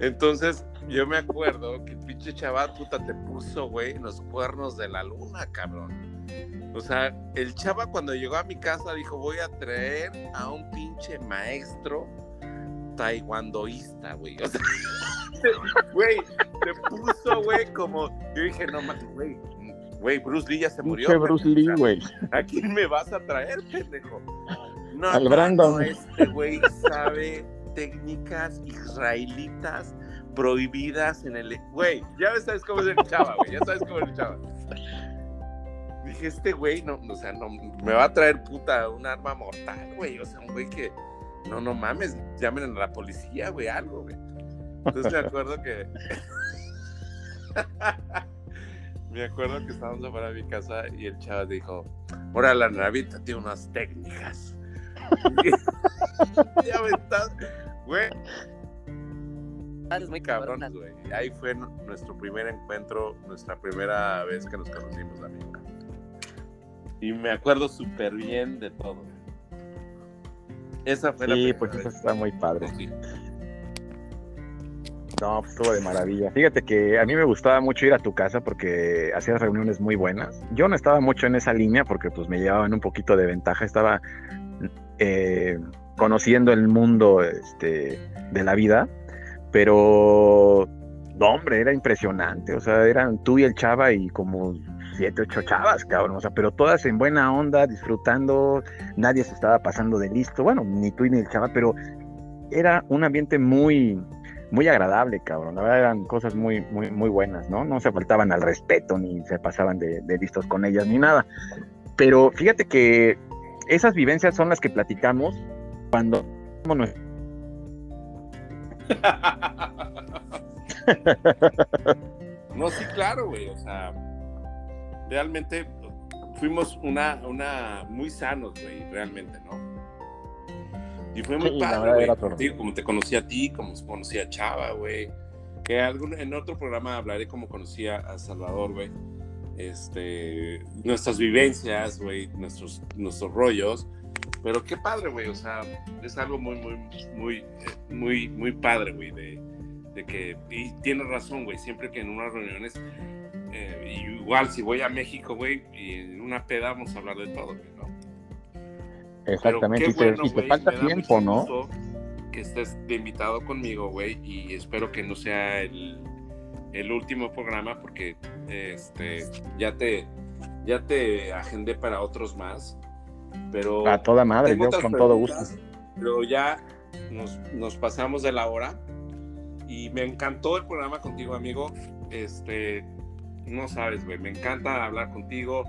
Entonces, yo me acuerdo que el pinche chaval, puta, te puso, güey, los cuernos de la luna, cabrón. O sea, el chava cuando llegó a mi casa dijo, voy a traer a un pinche maestro taekwondoísta, güey. O sea, güey, te puso, güey, como, yo dije, no mames, güey, güey, Bruce Lee ya se murió. Pinche Bruce Lee, güey. ¿A quién me vas a traer, pendejo? No, Al Brandon. este güey sabe técnicas israelitas prohibidas en el. Güey, ya sabes cómo es el chava, güey. Ya sabes cómo es el chava. Dije, este güey, no, o sea, no, me va a traer puta un arma mortal, güey. O sea, un güey que. No, no mames, llamen a la policía, güey, algo, güey. Entonces me acuerdo que. me acuerdo que estábamos afuera de mi casa y el chava dijo: Ahora la navita tiene unas técnicas. me estás. Güey muy cabrones, güey. Ahí fue nuestro primer encuentro, nuestra primera vez que nos conocimos, amigo. Y me acuerdo súper bien de todo. Esa fue sí, pues eso está muy padre. No, pues estuvo de maravilla. Fíjate que a mí me gustaba mucho ir a tu casa porque hacías reuniones muy buenas. Yo no estaba mucho en esa línea porque pues me llevaban un poquito de ventaja. Estaba eh, conociendo el mundo este, de la vida pero, no, hombre, era impresionante. O sea, eran tú y el chava y como siete, ocho chavas, cabrón. O sea, pero todas en buena onda, disfrutando. Nadie se estaba pasando de listo. Bueno, ni tú ni el chava, pero era un ambiente muy, muy agradable, cabrón. La verdad eran cosas muy, muy, muy buenas, ¿no? No se faltaban al respeto, ni se pasaban de, de listos con ellas, ni nada. Pero fíjate que esas vivencias son las que platicamos cuando no, sí, claro, güey. O sea, realmente fuimos una, una muy sanos, güey, realmente, ¿no? Y fue muy padre, güey. Como te conocí a ti, como conocí a Chava, güey. Que algún, en otro programa hablaré como conocí a Salvador, güey. Este, nuestras vivencias, güey, nuestros, nuestros rollos. Pero qué padre, güey, o sea, es algo muy, muy, muy, muy, muy padre, güey, de, de, que, y tienes razón, güey, siempre que en unas reuniones, eh, igual si voy a México, güey, y en una peda vamos a hablar de todo, güey, ¿no? Exactamente, y, te, falta tiempo, ¿no? Que estés de invitado conmigo, güey, y espero que no sea el, el último programa porque este ya te ya te agendé para otros más pero a toda madre, yo con todo gusto. Pero ya nos, nos, pasamos de la hora y me encantó el programa contigo, amigo. Este, no sabes, güey, me encanta hablar contigo.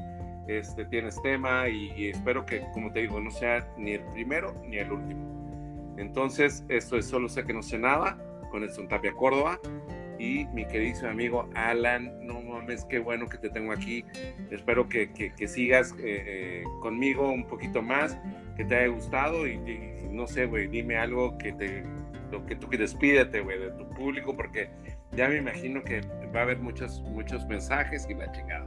Este, tienes tema y, espero que, como te digo, no sea ni el primero ni el último. Entonces, esto es Solo sé que no sé nada con el Tapia Córdoba y mi querido amigo Alan, no mames, qué bueno que te tengo aquí. Espero que, que, sigas eh, eh, conmigo un poquito más, que te haya gustado y, no sé, güey, dime algo que te, lo que tú que despídete, güey, de tu público, porque ya me imagino que va a haber muchos, muchos mensajes y la chingada.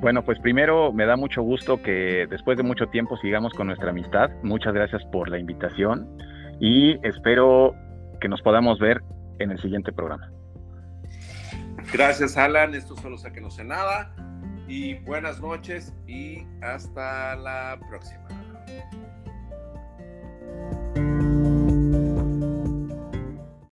Bueno, pues primero me da mucho gusto que después de mucho tiempo sigamos con nuestra amistad. Muchas gracias por la invitación y espero que nos podamos ver en el siguiente programa. Gracias, Alan. Esto solo sé que no sé nada. Y buenas noches y hasta la próxima.